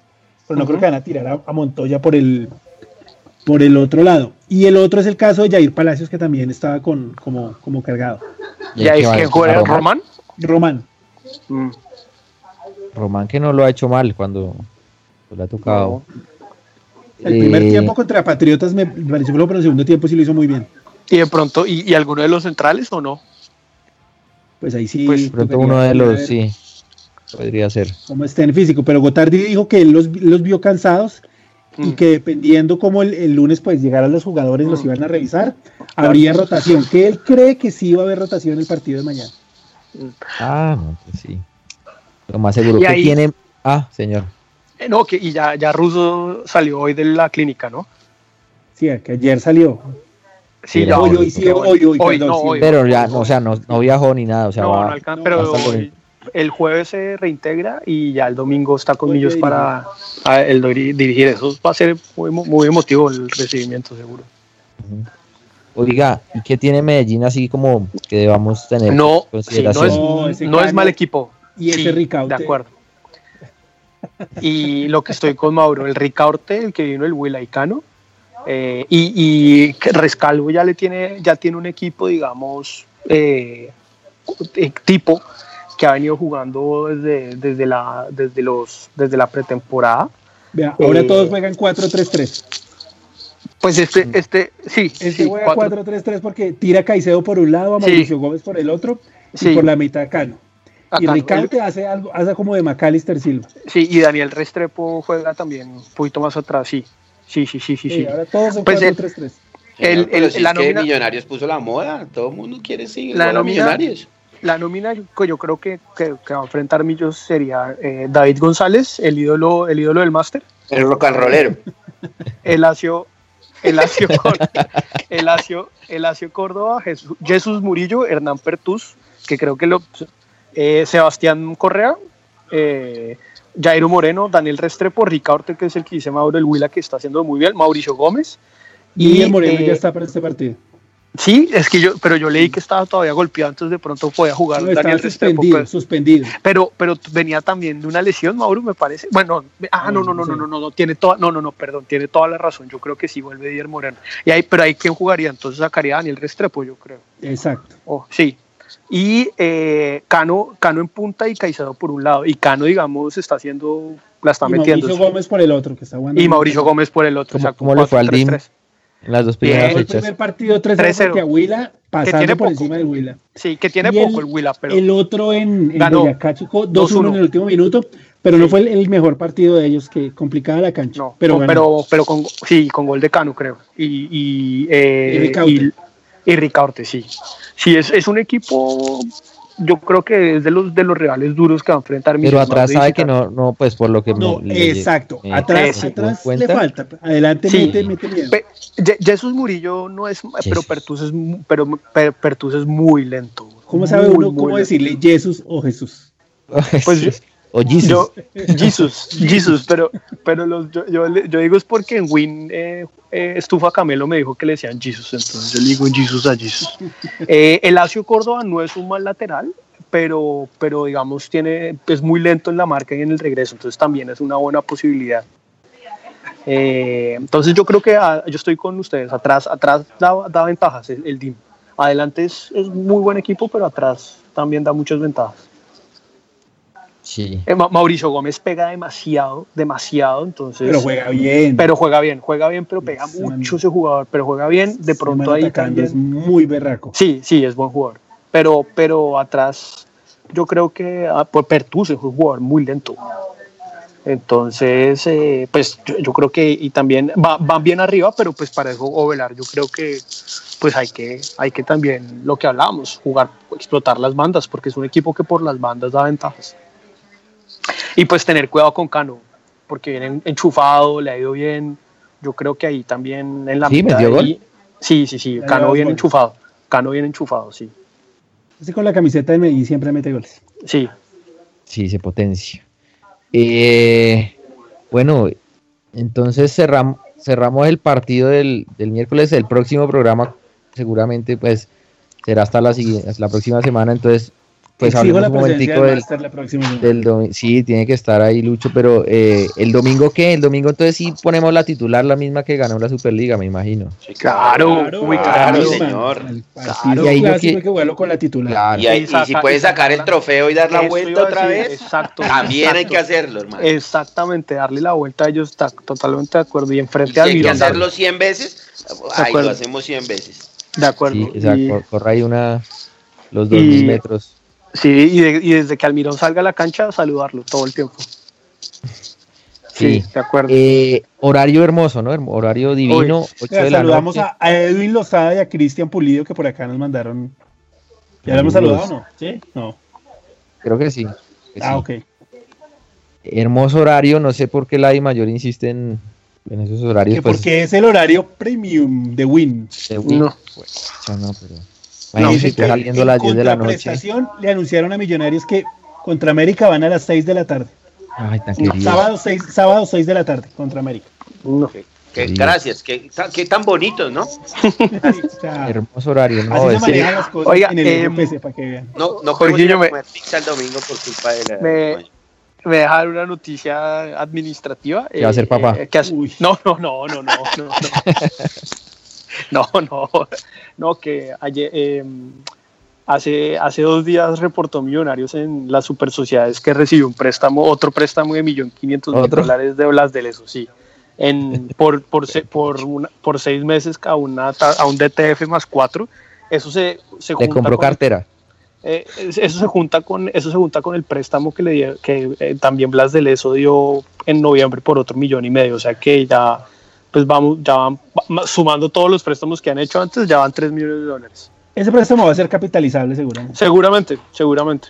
pero no creo que van a tirar a, a Montoya por el por el otro lado. Y el otro es el caso de Jair Palacios, que también estaba con, como, como cargado. ya que juega Román. Román. Román. Mm, Román que no lo ha hecho mal cuando le ha tocado. El primer Eh, tiempo contra Patriotas me pareció pero el segundo tiempo sí lo hizo muy bien. Y de pronto, ¿y, y alguno de los centrales o no? Pues ahí sí. Pues, de pronto uno de los, sí, podría ser. Cómo está en físico. Pero Gotardi dijo que él los, los vio cansados y Mm. que dependiendo cómo el, el lunes pues llegaran los jugadores, los Mm. iban a revisar, habría rotación. Que él cree que sí va a haber rotación en el partido de mañana. Ah, no, pues sí. Lo más seguro Y que ahí- tiene. Ah, señor. Eh, no, que y ya, ya Russo salió hoy de la clínica, ¿no? Sí, que ayer salió. Sí, ya hoy, hoy, hoy, sí, hoy, hoy, Hoy, perdón, no, sí. hoy. Pero ya, no, o sea, no, no viajó ni nada. O sea, no, va, no alcanza, pero hoy- el jueves se reintegra y ya el domingo está con dirige. para a- el diri- dirigir. Eso va a ser muy, muy emotivo el recibimiento, seguro. Oiga, ¿y qué tiene Medellín así como que debamos tener No, sí, no, es, No, mal equipo. y ese Sí, Ricaute. De acuerdo. Y lo que estoy con Mauro, el Ricaurte, el que vino el Huilaicano, eh, y, y Rescalvo ya le tiene, ya tiene un equipo, digamos, eh, eh, tipo que ha venido jugando desde, desde la desde los desde la pretemporada. Vea, ahora Eh, todos juegan 4-3-3. Pues este, este, sí, Este sí, juega cuatro- 4-3-3 porque tira Caicedo por un lado, a Sí. Mauricio Gómez por el otro Sí. y por la mitad Cano. Y Acá, Ricaute hace algo, hace como de Macalister Silva. Sí, y Daniel Restrepo juega también un poquito más atrás, sí. Sí, sí, sí, sí. Sí, sí. ahora todos son Pues, eh, 4-3-3. El- Pero el- si la nómina- Millonarios puso la moda, todo el mundo quiere seguir La la nómina- Millonarios. La nómina yo, yo creo que, que, que va a enfrentar Millos sería eh, David González, el ídolo, el ídolo del máster, El rock and rollero. Elacio, Elacio, Elacio, Elacio Córdoba, Jesús, Jesús Murillo, Hernán Pertús, que creo que lo eh, Sebastián Correa, eh, Jairo Moreno, Daniel Restrepo, Ricaurte, que es el que dice Mauro el Huila, que está haciendo muy bien, Mauricio Gómez. Y el Moreno eh, ya está para este partido. Sí, es que yo, pero yo leí que estaba todavía golpeado, entonces de pronto podía jugar No, estaba Daniel Restrepo. suspendido, pues. suspendido. Pero, pero venía también de una lesión, Mauro, me parece. Bueno, ah, no, no, no, no, no, no, no, tiene toda, no, no, no, perdón, tiene toda la razón. Yo creo que sí vuelve Dier Moreno. Y ahí, pero ahí quién jugaría, entonces sacaría a Daniel Restrepo, yo creo. Exacto. Oh, sí. Y eh, Cano, Cano en punta y Caicedo por un lado. Y Cano, digamos, está haciendo, la está y metiendo. Mauricio Gómez por el otro que está jugando. Y Mauricio Gómez por el otro. ¿Cómo, exacto, cómo le fue al DIM 4-3-3. En las dos Bien. primeras Fue el fechas? primer partido 3-0 3-0. porque a Huila pasando tiene por poco. encima del Huila. Sí, que tiene Y poco el Huila, pero El otro en, en Ganó. Boyacá, Chico, 2-1 2-1. en el último minuto, pero no fue el, el mejor partido de ellos, que complicaba la cancha. no, pero, con- ganó. pero, pero con, sí, con gol de Cano, creo. Y, y, eh, Y Ricaurte. y- y Ricaurte, sí. Sí, es, es un equipo, yo creo que es de los, de los rivales duros que va a enfrentar Pero atrás sabe que no, no, pues por lo que No, le- exacto. eh, atrás atrás ¿me le falta. Adelante Sí. mete, mete miedo. Pe- Jesús Murillo no es, pero. Pertus es, pero Per- Pertus es muy lento. ¿Cómo sabe Muy, uno muy cómo decirle Jesús o Jesús? Pues yo- o Jesus. Yo, Jesus, Jesus, pero, pero los, yo, yo, digo es porque en Win eh, eh, Estufa Camelo me dijo que le decían Jesus, entonces yo le digo Jesus a Jesus. Eh, Elacio Córdoba no es un mal lateral, pero, pero digamos tiene, es muy lento en la marca y en el regreso, entonces también es una buena posibilidad. Eh, entonces yo creo que ah, yo estoy con ustedes, atrás, atrás da, da ventajas el, el DIM. Adelante es, es muy buen equipo, pero atrás también da muchas ventajas. Sí. Eh, Ma- Mauricio Gómez pega demasiado, demasiado, entonces. Pero juega bien. Pero juega bien, juega bien, pero pega mucho man- ese jugador, pero juega bien, de pronto ahí atacando es también. muy berraco. Sí, sí, es buen jugador. Pero, pero atrás, yo creo que ah, pues Pertus es un jugador muy lento. Entonces, eh, pues yo, yo creo que, y también va- van bien arriba, pero pues para eso Ovelar, yo creo que pues hay que, hay que también, lo que hablábamos, jugar, explotar las bandas, porque es un equipo que por las bandas da ventajas. Y pues tener cuidado con Cano, porque viene enchufado, le ha ido bien. Yo creo que ahí también en la ¿Sí? mitad ¿Metió gol? ahí- Sí, sí, sí. Ya Cano bien enchufado. Cano bien enchufado, sí. Ese con la camiseta de Medellín siempre mete goles. Sí. Sí, se potencia. Eh, bueno, entonces cerramos, cerramos el partido del, del miércoles. El próximo programa seguramente pues será hasta la, siguiente, hasta la próxima semana. Entonces, pues Exijo hablemos la un momentico del del, del domingo. Sí, tiene que estar ahí Lucho, pero eh, el domingo qué? El domingo entonces sí ponemos la titular, la misma que ganó la Superliga, me imagino. Sí, Claro, uy, claro, claro, señor. Claro. Y ahí que- hay que jugarlo con la titular. Claro. Y, ahí- Y si puedes sacar el trofeo y dar la vuelta otra decir, vez, exacto, también hay exacto. que hacerlo, hermano. Exactamente, darle la vuelta a ellos está totalmente de acuerdo. Y Y enfrente si a hay que hacerlo 100 veces, ahí lo hacemos 100 veces. De acuerdo. Sí, o sea, Y- cor- corre ahí una, los Y- 2000 metros. Sí, y, de- y desde que Almirón salga a la cancha, saludarlo todo el tiempo. Sí. de acuerdo. Eh, horario hermoso, ¿no? Horario divino, 8 Mira, de la saludamos a, Edwin Lozada y a Cristian Pulido que por acá nos mandaron. ¿Ya lo hemos saludado o no? Sí, no. Creo que sí. que Ah, sí. ok. Hermoso horario, no sé por qué la I mayor insiste en, en esos horarios. Que pues, porque es el horario premium de Win. de Wii. No. Pues, no, pero- No, que que saliendo a en las 10 de la noche. le anunciaron a Millonarios que contra América van a las 6 de la tarde. Ay, tan querido. Sábado 6, sábado 6 de la tarde contra América. No. Que- que- Sí. gracias, que, que tan bonitos, ¿no? O sea, Hermoso horario, ¿no? así se manejan las cosas Oiga, en el em, UPC para que vean. No, no ir a me- pizza el domingo por culpa de la... Me- Me dejar una noticia administrativa. ¿Qué va a hacer papá? eh, que hace- Uy. no, no, no, no, no, no, no. No, no, no, que ayer, eh, hace, hace dos días reportó Millonarios en las super sociedades que recibió un préstamo, otro préstamo de millón quinientos mil ¿Otro? dólares de Blas del eso, sí. En, por, por, por, una- por seis meses a, una, a un DTF más cuatro. Eso se, se Le junta compró con- cartera. eh, eso se junta con eso se junta con el préstamo que le dio, que eh, también Blas de Leso dio en noviembre por otro millón y medio, o sea que ya pues vamos ya van va- sumando todos los préstamos que han hecho antes ya van 3 millones de dólares. Ese préstamo va a ser capitalizable seguramente. Seguramente, seguramente.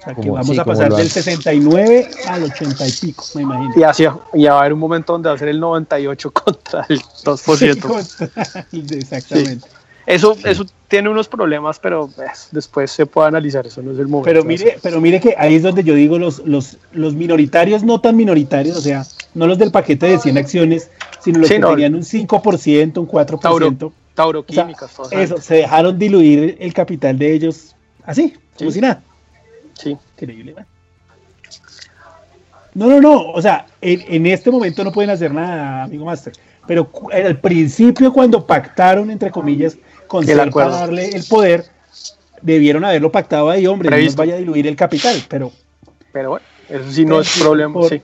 O sea, que vamos sí, a pasar del hace. 69 al 80 y pico, me imagino. Y así y va a haber un momento donde va a ser el 98 contra el 2%. Exactamente. Eso eso tiene unos problemas, pero pues, después se puede analizar, eso no es el momento. Pero mire, pero mire que ahí es donde yo digo los, los, los minoritarios no tan minoritarios, o sea, no los del paquete de 100 acciones, sino los Sí, que no. tenían un 5%, un 4%. Tauro, O sea, tauroquímicas, todas esas eso, se dejaron diluir el capital de ellos así, como Sí. si nada. Sí. Increíble, ¿no? No, no, no, o sea, en, en este momento no pueden hacer nada, amigo Master, pero al principio cuando pactaron, entre comillas, con Ser para darle el poder, debieron haberlo pactado ahí, hombre, no nos Previsto. vaya a diluir el capital, pero Pero bueno, eso sí no es Sí, problema. por- sí.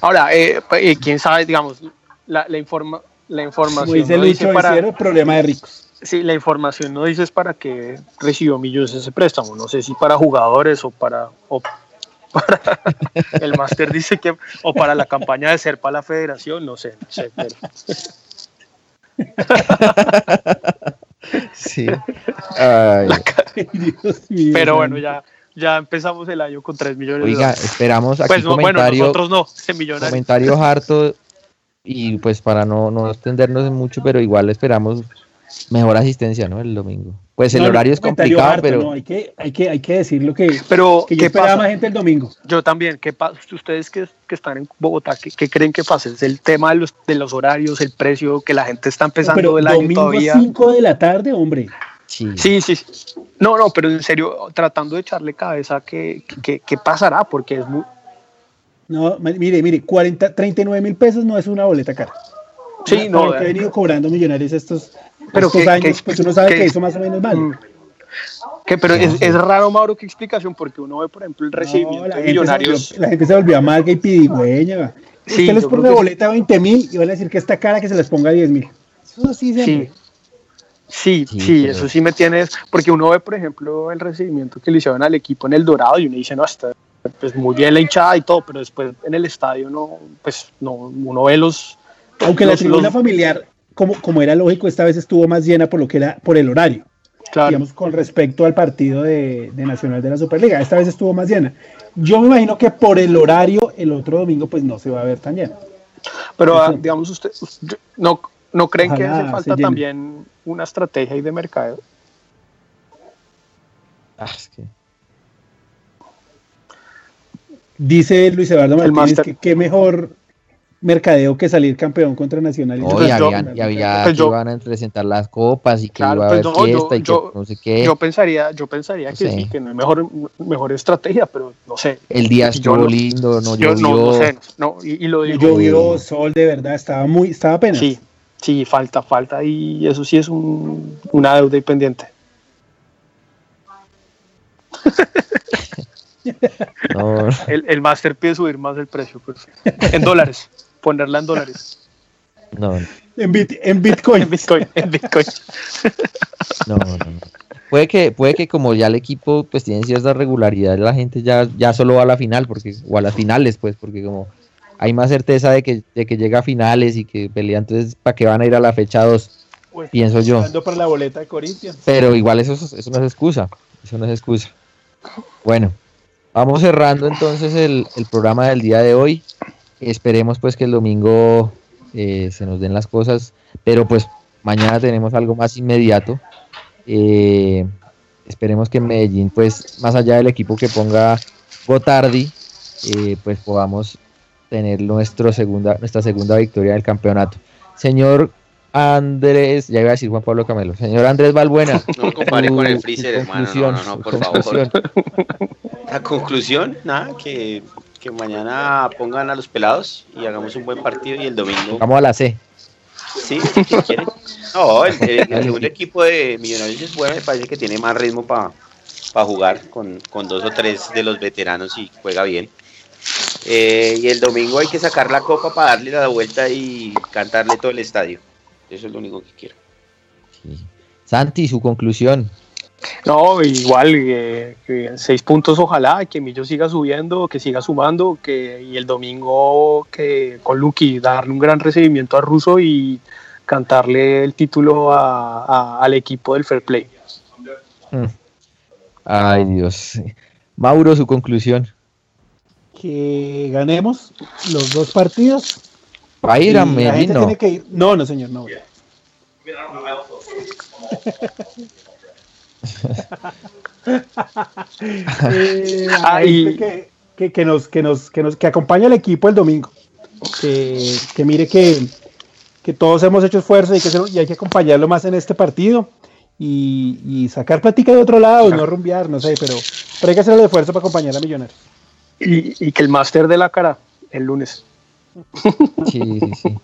Ahora, eh, pa- eh, quién sabe, digamos, la, la, informa, la información dice no dice para, problema de ricos. sí, la información no dice es para que recibió millones ese préstamo. No sé si para jugadores o para, o para el máster dice que o para la campaña de ser para la federación, no sé, no sé, pero- Sí. Ay, Dios mío, pero bueno, ya, ya empezamos el año con 3 millones de oiga, dólares. esperamos aquí Pues no, bueno, nosotros no, comentarios harto y pues para no, no extendernos en mucho, pero igual esperamos mejor asistencia, ¿no? El domingo. Pues el No, horario es complicado, harto, pero no, hay, que, hay, que, hay que decir lo que, Pero, que yo ¿qué esperaba pasa? más gente el domingo. Yo también, ¿qué pasa? Ustedes que, que están en Bogotá, ¿qué, qué creen que pasa? ¿Es el tema de los, de los horarios, el precio, que la gente está empezando pero el año domingo todavía? 5 de la tarde, hombre. sí. Sí, sí. No, no, pero en serio, tratando de echarle cabeza, ¿qué, qué, qué pasará? Porque es muy... No, mire, mire, 40, 39 mil pesos no es una boleta cara. Sí, no. lo que he venido cobrando millonarios estos, Pero estos que- años, que- pues uno sabe que- que eso más o menos vale. Mm. Que, pero es, es raro, Mauro, qué explicación, porque uno ve, por ejemplo, el recibimiento No, la, de gente se millonarios. volvió, la gente se volvió amarga y pidigüeña. Sí, Usted les pone boleta de 20 mil y van a decir que está cara que se les ponga 10 mil. Eso sí siempre. Sí, sí, Sí, pero- eso sí me tiene, porque uno ve, por ejemplo, el recibimiento que le hicieron al equipo en el Dorado y uno dice, no, está pues, muy bien la hinchada y todo, pero después en el estadio no, pues no, uno ve los... Aunque la tribuna los- familiar, como, como era lógico, esta vez estuvo más llena por lo que era por el horario. Claro. digamos, con respecto al partido de, de Nacional de la Superliga. Esta vez estuvo más llena. Yo me imagino que por el horario, el otro domingo, pues no se va a ver tan llena. Pero ah, digamos, usted, usted- no, ¿no creen que hace falta también una estrategia ahí de mercado? Ah, es que- Dice Luis Eduardo Martínez que qué mejor mercadeo que salir campeón contra Nacional. y No, y Pues yo- habían, y había pues que yo- iban a presentar las copas y que Claro, iba a pues haber no, yo- fiesta y que yo- no sé qué. Yo pensaría, yo pensaría No que sé. sí, que no hay mejor, mejor estrategia, pero no sé. el día yo estuvo no- lindo, no yo llovió. no, no sé, no, y, y lo digo, Llovió, sol, de verdad, estaba muy, estaba apenas. sí, sí, falta, falta, y eso sí es un, una deuda y pendiente. No, El, el máster pide subir más el precio, pues, en dólares, ponerla en dólares, no, En, bit- en Bitcoin. en Bitcoin, en Bitcoin. no, no, no. Puede que, puede que como ya el equipo pues tiene cierta regularidad, la gente ya, ya solo va a la final, porque, o a las finales, pues, porque como hay más certeza de que, de que llega a finales y que pelea, entonces ¿para qué van a ir a la fecha 2? Pienso yo. Ando para la boleta de Corinthians. Pero igual eso, es- eso no es excusa. Eso no es excusa. Bueno, vamos cerrando entonces el, el programa del día de hoy. Esperemos pues que el domingo eh, se nos den las cosas, pero pues mañana tenemos algo más inmediato. Eh, esperemos que en Medellín, pues más allá del equipo que ponga Gotardi, eh, pues podamos tener nuestro segunda, nuestra segunda victoria del campeonato. Señor Andrés, ya iba a decir Juan Pablo Camelo, señor Andrés Valbuena. No compare con el freezer, hermano. No, no, no, por favor. La conclusión, nada, que, que mañana pongan a los pelados y hagamos un buen partido y el domingo. Vamos a la C. Sí, si quieren. No, el, el- el segundo equipo de Millonarios es bueno, me parece que tiene más ritmo para jugar con, con dos o tres de los veteranos y juega bien. Eh, y el domingo hay que sacar la copa para darle la vuelta y cantarle todo el estadio. Eso es lo único que quiero. Santi, su conclusión. No, igual, eh, que seis puntos ojalá, que Millo siga subiendo, que siga sumando, que y el domingo que con Lucky darle un gran recibimiento a Russo y cantarle el título a- a- al equipo del Fair Play. Mm. Ay, Dios. Mauro, su conclusión. Que ganemos los dos partidos. Va a ir a Medellín, no. No, no, señor, no. voy. Eh, Ah, y- que, que, que nos, que, nos, que nos que acompañe al equipo el domingo. Que, que mire que, que todos hemos hecho esfuerzo y, que se- y hay que acompañarlo más en este partido. Y, y sacar plática de otro lado, no rumbear, no sé, pero, pero hay que hacer el esfuerzo para acompañar a Millonarios. Y, y que el máster de la cara el lunes. Sí, sí, sí.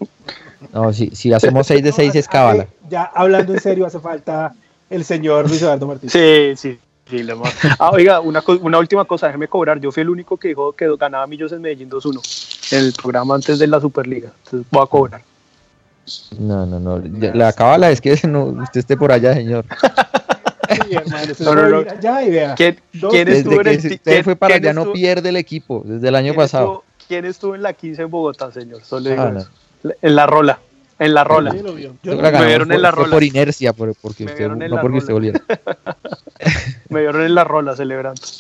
No, si, si hacemos 6 de 6 es cábala. Ya hablando en serio, hace falta el señor Luis Eduardo Martínez. Sí, sí. sí lo más. Ah, oiga, una, una última cosa, déjeme cobrar. Yo fui el único que dijo que ganaba Millos en Medellín 2-1 en el programa antes de la Superliga. Entonces voy a cobrar. No, no, no. Ya- La cábala es que no, usted esté por allá, señor. Sí, hermano, No, no, no. ir allá y vea. ¿Quién, quién estuvo en el usted quién- fue para allá no pierde el equipo, desde el año quién pasado. estuvo- ¿Quién estuvo en la 15 en Bogotá, señor? Solo digo Ah. En la rola. En la rola. Sí, lo vio. Yo- Nosotros la ganamos vieron en por, la fue rola. por inercia, por- porque Me usted, no porque usted volviera. Me vieron en la rola celebrando.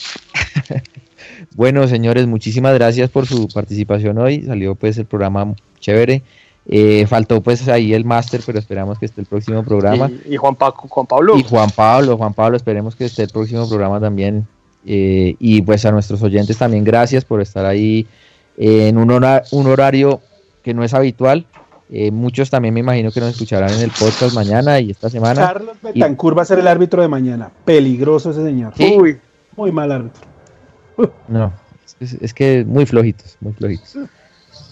Bueno, señores, muchísimas gracias por su participación hoy. Salió pues el programa chévere. Eh, faltó pues ahí el máster, pero esperamos que esté el próximo programa. Y, y Juan, Juan Pablo. Y Juan Pablo, Juan Pablo, esperemos que esté el próximo programa también. Eh, y pues a nuestros oyentes también gracias por estar ahí eh, en un, hora- un horario que no es habitual. Eh, muchos también me imagino que nos escucharán en el podcast mañana y esta semana. Carlos Betancur va a ser el árbitro de mañana. Peligroso ese señor. Sí. Uy, Muy mal árbitro. No, es, es que muy flojitos, muy flojitos.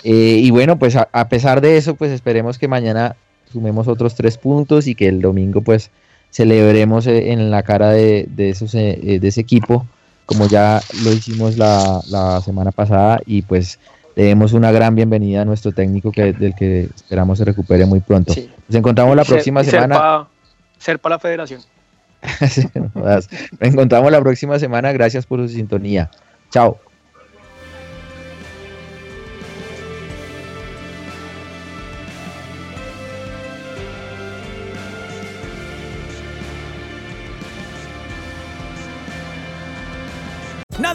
Eh, y bueno, pues a, a pesar de eso, pues esperemos que mañana sumemos otros tres puntos y que el domingo pues celebremos eh, en la cara de, de esos, de ese equipo, como ya lo hicimos la, la semana pasada y pues le demos una gran bienvenida a nuestro técnico que, del que esperamos se recupere muy pronto. Sí. Nos encontramos la próxima ser semana. Ser para la federación. Nos encontramos la próxima semana. Gracias por su sintonía. Chao.